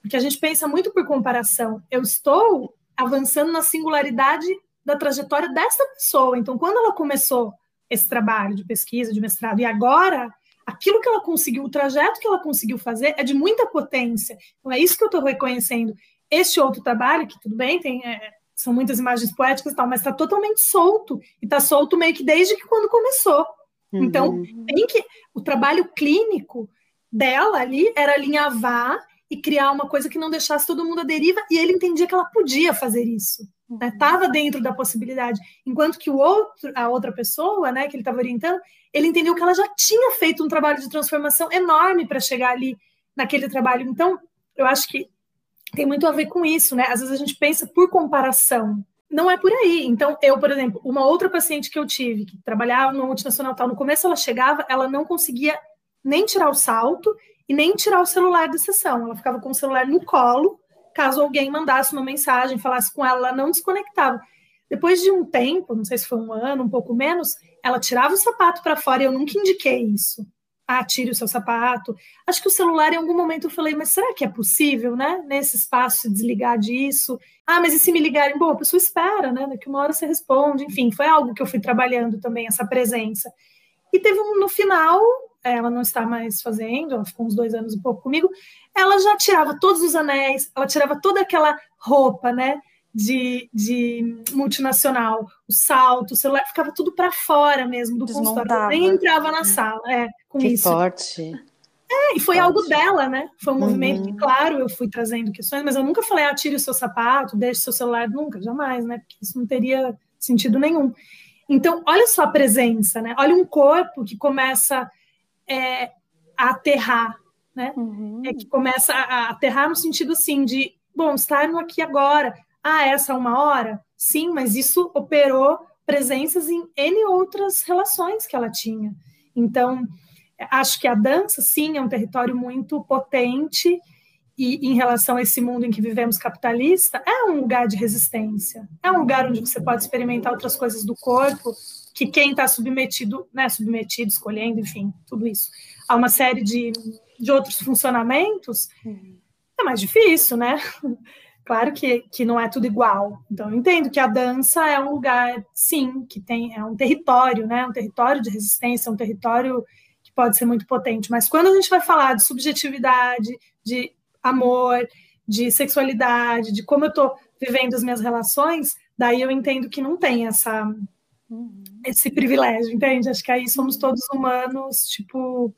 S4: porque a gente pensa muito por comparação, eu estou avançando na singularidade da trajetória dessa pessoa, então quando ela começou esse trabalho de pesquisa, de mestrado, e agora aquilo que ela conseguiu, o trajeto que ela conseguiu fazer é de muita potência. Então é isso que eu estou reconhecendo. Este outro trabalho, que tudo bem, tem, é, são muitas imagens poéticas e tal, mas está totalmente solto. E está solto meio que desde que quando começou. Uhum. Então, tem que. O trabalho clínico dela ali era alinhavar e criar uma coisa que não deixasse todo mundo à deriva, e ele entendia que ela podia fazer isso. Estava né? dentro da possibilidade. Enquanto que o outro, a outra pessoa, né, que ele estava orientando, ele entendeu que ela já tinha feito um trabalho de transformação enorme para chegar ali naquele trabalho. Então, eu acho que tem muito a ver com isso, né? Às vezes a gente pensa por comparação. Não é por aí. Então, eu, por exemplo, uma outra paciente que eu tive, que trabalhava no multinacional tal, no começo ela chegava, ela não conseguia nem tirar o salto e nem tirar o celular da sessão. Ela ficava com o celular no colo, caso alguém mandasse uma mensagem, falasse com ela, ela não desconectava. Depois de um tempo, não sei se foi um ano, um pouco menos, ela tirava o sapato para fora e eu nunca indiquei isso. Ah, tire o seu sapato. Acho que o celular, em algum momento, eu falei, mas será que é possível, né? Nesse espaço, se desligar disso? Ah, mas e se me ligarem? Bom, a pessoa espera, né? Daqui uma hora você responde. Enfim, foi algo que eu fui trabalhando também, essa presença. E teve um, no final, ela não está mais fazendo, ela ficou uns dois anos um pouco comigo, ela já tirava todos os anéis, ela tirava toda aquela roupa, né? De, de multinacional, o salto, o celular, ficava tudo para fora mesmo do
S1: Desmontava.
S4: consultório, nem entrava na sala, é, com
S2: Que
S4: isso.
S2: forte.
S4: É, e foi
S2: Forte.
S4: algo dela, né? Foi um movimento que,
S2: Uhum.
S4: claro, eu fui trazendo questões, mas eu nunca falei, ah, tire o seu sapato, deixe o seu celular, nunca, jamais, né? Porque isso não teria sentido nenhum. Então, olha só a presença, né? Olha um corpo que começa é, a aterrar, né?
S1: Uhum.
S4: É que começa a aterrar no sentido assim de, bom, estar no aqui agora. Ah, essa é uma hora? Sim, mas isso operou presenças em N outras relações que ela tinha. Então, acho que a dança, sim, é um território muito potente e em relação a esse mundo em que vivemos capitalista, é um lugar de resistência. É um lugar onde você pode experimentar outras coisas do corpo que quem está submetido, né, submetido, escolhendo, enfim, tudo isso, a uma série de, de outros funcionamentos, é mais difícil, né? Claro que, que não é tudo igual. Então, eu entendo que a dança é um lugar, sim, que tem, é um território, né? Um território de resistência, um território que pode ser muito potente. Mas quando a gente vai falar de subjetividade, de amor, de sexualidade, de como eu estou vivendo as minhas relações, daí eu entendo que não tem essa,
S1: Uhum.
S4: esse privilégio, entende? Acho que aí somos todos humanos, tipo,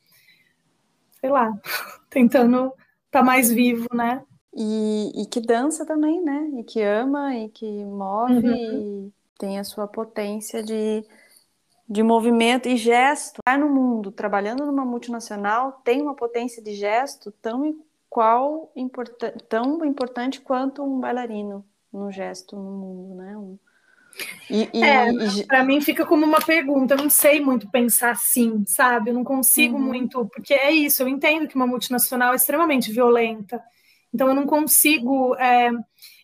S4: sei lá, tentando estar tá mais vivo, né?
S1: E, e que dança também, né? E que ama e que move
S4: Uhum.
S1: e tem a sua potência de, de movimento e gesto. Estar no mundo, trabalhando numa multinacional, tem uma potência de gesto tão igual, importa, tão importante quanto um bailarino no gesto no mundo, né? Um- e, e-
S4: É,
S1: e
S4: Para mim fica como uma pergunta, eu não sei muito pensar assim, sabe? Eu não consigo
S1: Uhum.
S4: muito, porque é isso, eu entendo que uma multinacional é extremamente violenta, então eu não consigo. é,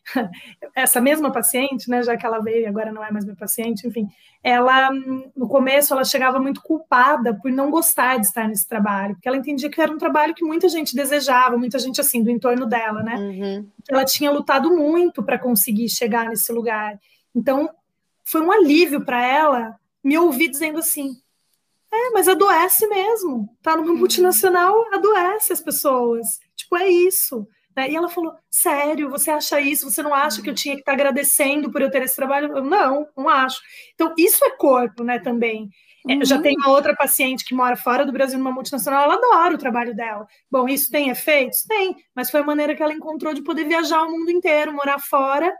S4: Essa mesma paciente, né, já que ela veio e agora não é mais minha paciente, enfim, ela, no começo, ela chegava muito culpada por não gostar de estar nesse trabalho, porque ela entendia que era um trabalho que muita gente desejava, muita gente, assim, do entorno dela, né?
S2: Uhum.
S4: ela tinha lutado muito para conseguir chegar nesse lugar. Então, foi um alívio para ela me ouvir dizendo assim: é, mas adoece mesmo. Tá numa multinacional, adoece as pessoas. Tipo, é isso. né? E ela falou: sério, você acha isso? Você não acha que eu tinha que estar agradecendo por eu ter esse trabalho? Eu, não, não acho. Então, isso é corpo, né, também. É, Eu já
S1: Uhum.
S4: tenho uma outra paciente que mora fora do Brasil numa multinacional, ela adora o trabalho dela. Bom, isso tem efeitos? Tem, mas foi a maneira que ela encontrou de poder viajar o mundo inteiro, morar fora.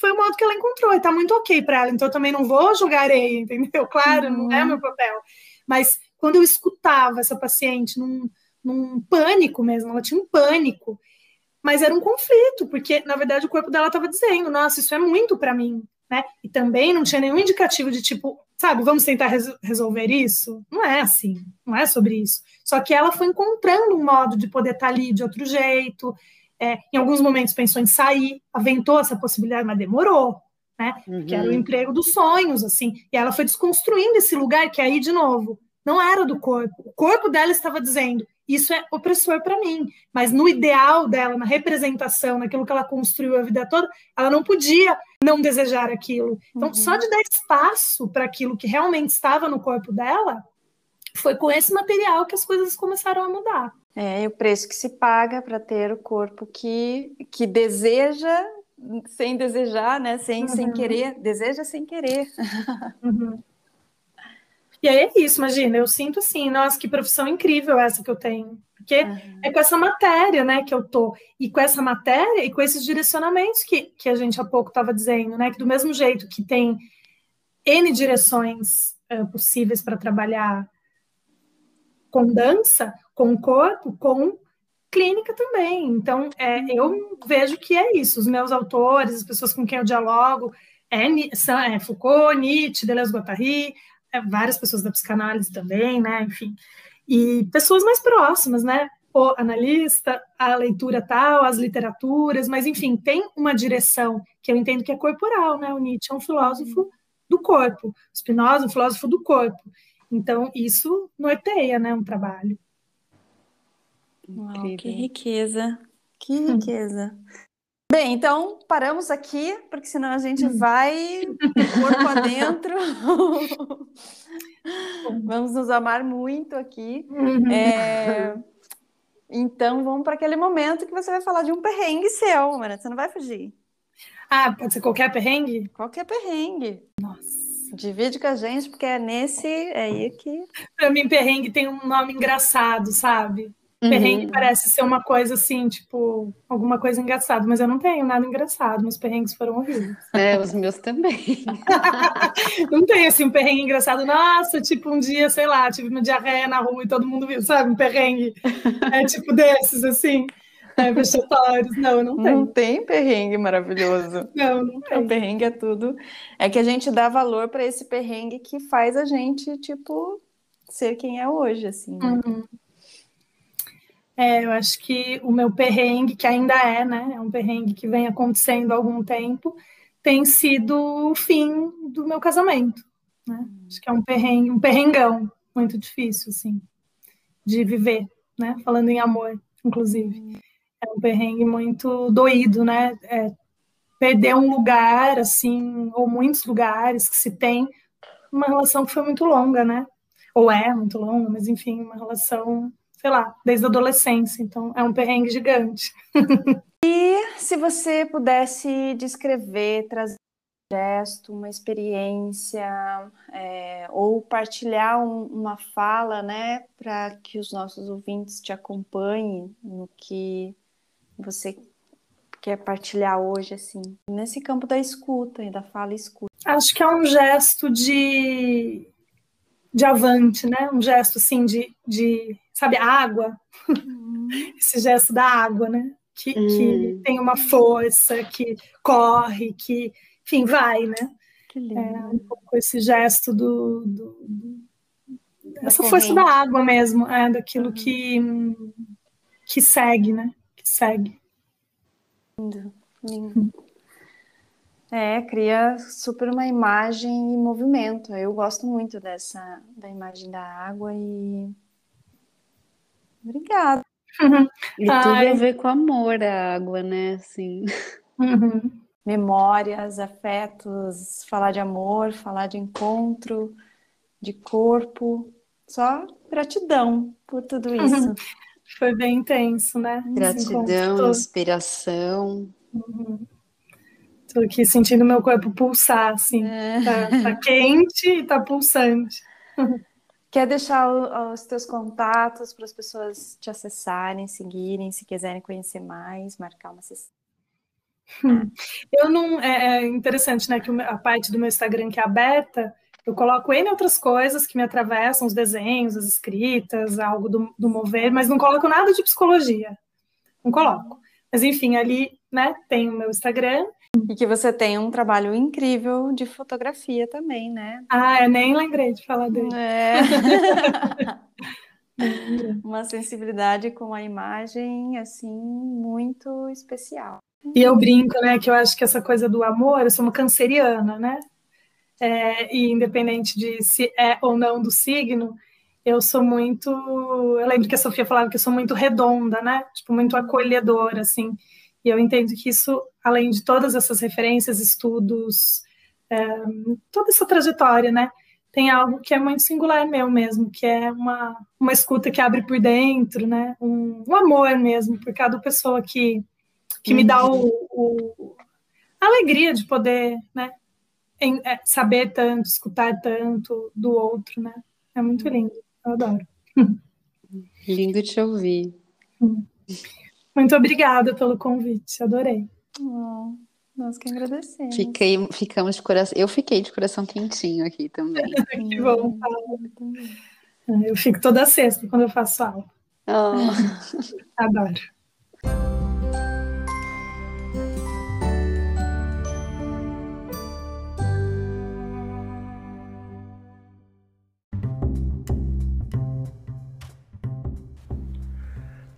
S4: Foi o modo que ela encontrou, e tá muito ok para ela. Então eu também não vou jogar areia, entendeu? Claro, não é
S1: Uhum.
S4: meu papel. Mas quando eu escutava essa paciente num, num pânico mesmo, ela tinha um pânico, mas era um conflito, porque na verdade o corpo dela estava dizendo: nossa, isso é muito para mim. Né? E também não tinha nenhum indicativo de tipo, sabe, vamos tentar res- resolver isso? Não é assim, não é sobre isso. Só que ela foi encontrando um modo de poder estar ali de outro jeito. É, em alguns momentos pensou em sair, aventou essa possibilidade, mas demorou, né? Que era o
S2: Uhum.
S4: emprego dos sonhos, assim. E ela foi desconstruindo esse lugar que aí, de novo, não era do corpo. O corpo dela estava dizendo, isso é opressor para mim. Mas no ideal dela, na representação, naquilo que ela construiu a vida toda, ela não podia não desejar aquilo. Então,
S1: Uhum.
S4: só de dar espaço para aquilo que realmente estava no corpo dela, foi com esse material que as coisas começaram a mudar.
S1: É, e o preço que se paga para ter o corpo que, que deseja sem desejar, né? Sem, sem
S4: Uhum.
S1: querer, deseja sem querer.
S4: Uhum. E aí é isso, imagina, eu sinto assim, nossa, que profissão incrível essa que eu tenho. Porque é com essa matéria, né, que eu tô. E com essa matéria e com esses direcionamentos que, que a gente há pouco estava dizendo, né? Que do mesmo jeito que tem N direções eh, possíveis para trabalhar com dança, com corpo, com clínica também. Então, é, eu vejo que é isso. Os meus autores, as pessoas com quem eu dialogo, é, é Foucault, Nietzsche, Deleuze-Guattari, é, várias pessoas da psicanálise também, né? Enfim. e pessoas mais próximas, né? O analista, a leitura tal, as literaturas, mas enfim, tem uma direção que eu entendo que é corporal, né? O Nietzsche é um filósofo do corpo, Spinoza é um filósofo do corpo. Então, isso norteia, né, um trabalho.
S1: Uau, que riqueza, que riqueza. Bem, então paramos aqui, porque senão a gente hum. vai corpo adentro. vamos nos amar muito aqui. Uhum. É... Então vamos para aquele momento que você vai falar de um perrengue seu, mano. Você não vai fugir.
S4: Ah, pode ser qualquer perrengue?
S1: Qualquer perrengue. Nossa. Divide com a gente, porque é nesse é aí que.
S4: Para mim, perrengue tem um nome engraçado, sabe? Uhum. Perrengue parece ser uma coisa assim, tipo, alguma coisa engraçada, mas eu não tenho nada engraçado, meus perrengues foram horríveis.
S2: É, os meus também.
S4: não tem assim um perrengue engraçado, nossa, tipo, um dia, sei lá, tive uma diarreia na rua e todo mundo viu, sabe? Um perrengue. É tipo desses, assim. É, vexatórios, não, não tem.
S1: Não tem perrengue maravilhoso.
S4: Não, não tem.
S1: O perrengue é tudo. É que a gente dá valor para esse perrengue que faz a gente, tipo, ser quem é hoje, assim. Né? Uhum.
S4: É, eu acho que o meu perrengue, que ainda é, né? É um perrengue que vem acontecendo há algum tempo, tem sido o fim do meu casamento. Né? Acho que é um perrengue, um perrengão muito difícil, assim, de viver, né? Falando em amor, inclusive. É um perrengue muito doído, né? É perder um lugar, assim, ou muitos lugares que se tem uma relação que foi muito longa, né? Ou é muito longa, mas enfim, uma relação sei lá, desde a adolescência. Então, é um perrengue gigante.
S1: e se você pudesse descrever, trazer um gesto, uma experiência, é, ou partilhar um, uma fala, né, para que os nossos ouvintes te acompanhem no que você quer partilhar hoje, assim, nesse campo da escuta e da fala escuta?
S4: Acho que é um gesto de, de avante, né? Um gesto, assim, de, de sabe, a água, uhum. esse gesto da água, né? Que, uhum. que, tem uma força, que corre, que, enfim, vai, né? Que lindo. É um pouco esse gesto do, do, do essa força da água mesmo, é daquilo uhum. que que segue, né? Segue.
S1: Lindo, lindo. É, cria super uma imagem e movimento. Eu gosto muito dessa da imagem da água e Obrigada.
S2: Uhum. E Ai. tudo a ver com amor, a água, né? Assim.
S1: Uhum. Memórias, afetos, falar de amor, falar de encontro, de corpo. Só gratidão por tudo uhum. isso. Uhum.
S4: Foi bem intenso, né?
S2: Gratidão, inspiração.
S4: Estou uhum. aqui sentindo meu corpo pulsar, assim. É. Tá, tá quente e tá pulsante.
S1: Quer deixar os teus contatos para as pessoas te acessarem, seguirem, se quiserem conhecer mais, marcar uma sessão?
S4: Eu não. É, é interessante, né? Que a parte do meu Instagram que é aberta, eu coloco N outras coisas que me atravessam, os desenhos, as escritas, algo do, do mover, mas não coloco nada de psicologia. Não coloco. Mas enfim, ali, né, tem o meu Instagram
S1: e que você tem um trabalho incrível de fotografia também, né?
S4: Ah, eu nem lembrei de falar dele. É.
S1: Uma sensibilidade com a imagem, assim, muito especial.
S4: E eu brinco, né, que eu acho que essa coisa do amor, eu sou uma canceriana, né? É, e independente de se é ou não do signo, eu sou muito. Eu lembro que a Sofia falava que eu sou muito redonda, né? Tipo, muito acolhedora, assim. E eu entendo que isso, além de todas essas referências, estudos, é, toda essa trajetória, né? Tem algo que é muito singular meu mesmo, que é uma, uma escuta que abre por dentro, né? Um, um amor mesmo por cada pessoa que, que me dá o, o, a alegria de poder, né? Em, é, saber tanto, escutar tanto do outro, né? É muito lindo, eu adoro.
S2: Lindo te ouvir.
S4: Muito obrigada pelo convite, adorei.
S1: Oh, nós que agradecemos.
S2: Fiquei, ficamos de coração. Eu fiquei de coração quentinho aqui também.
S4: que bom. Eu fico toda sexta quando eu faço aula. Oh. Adoro.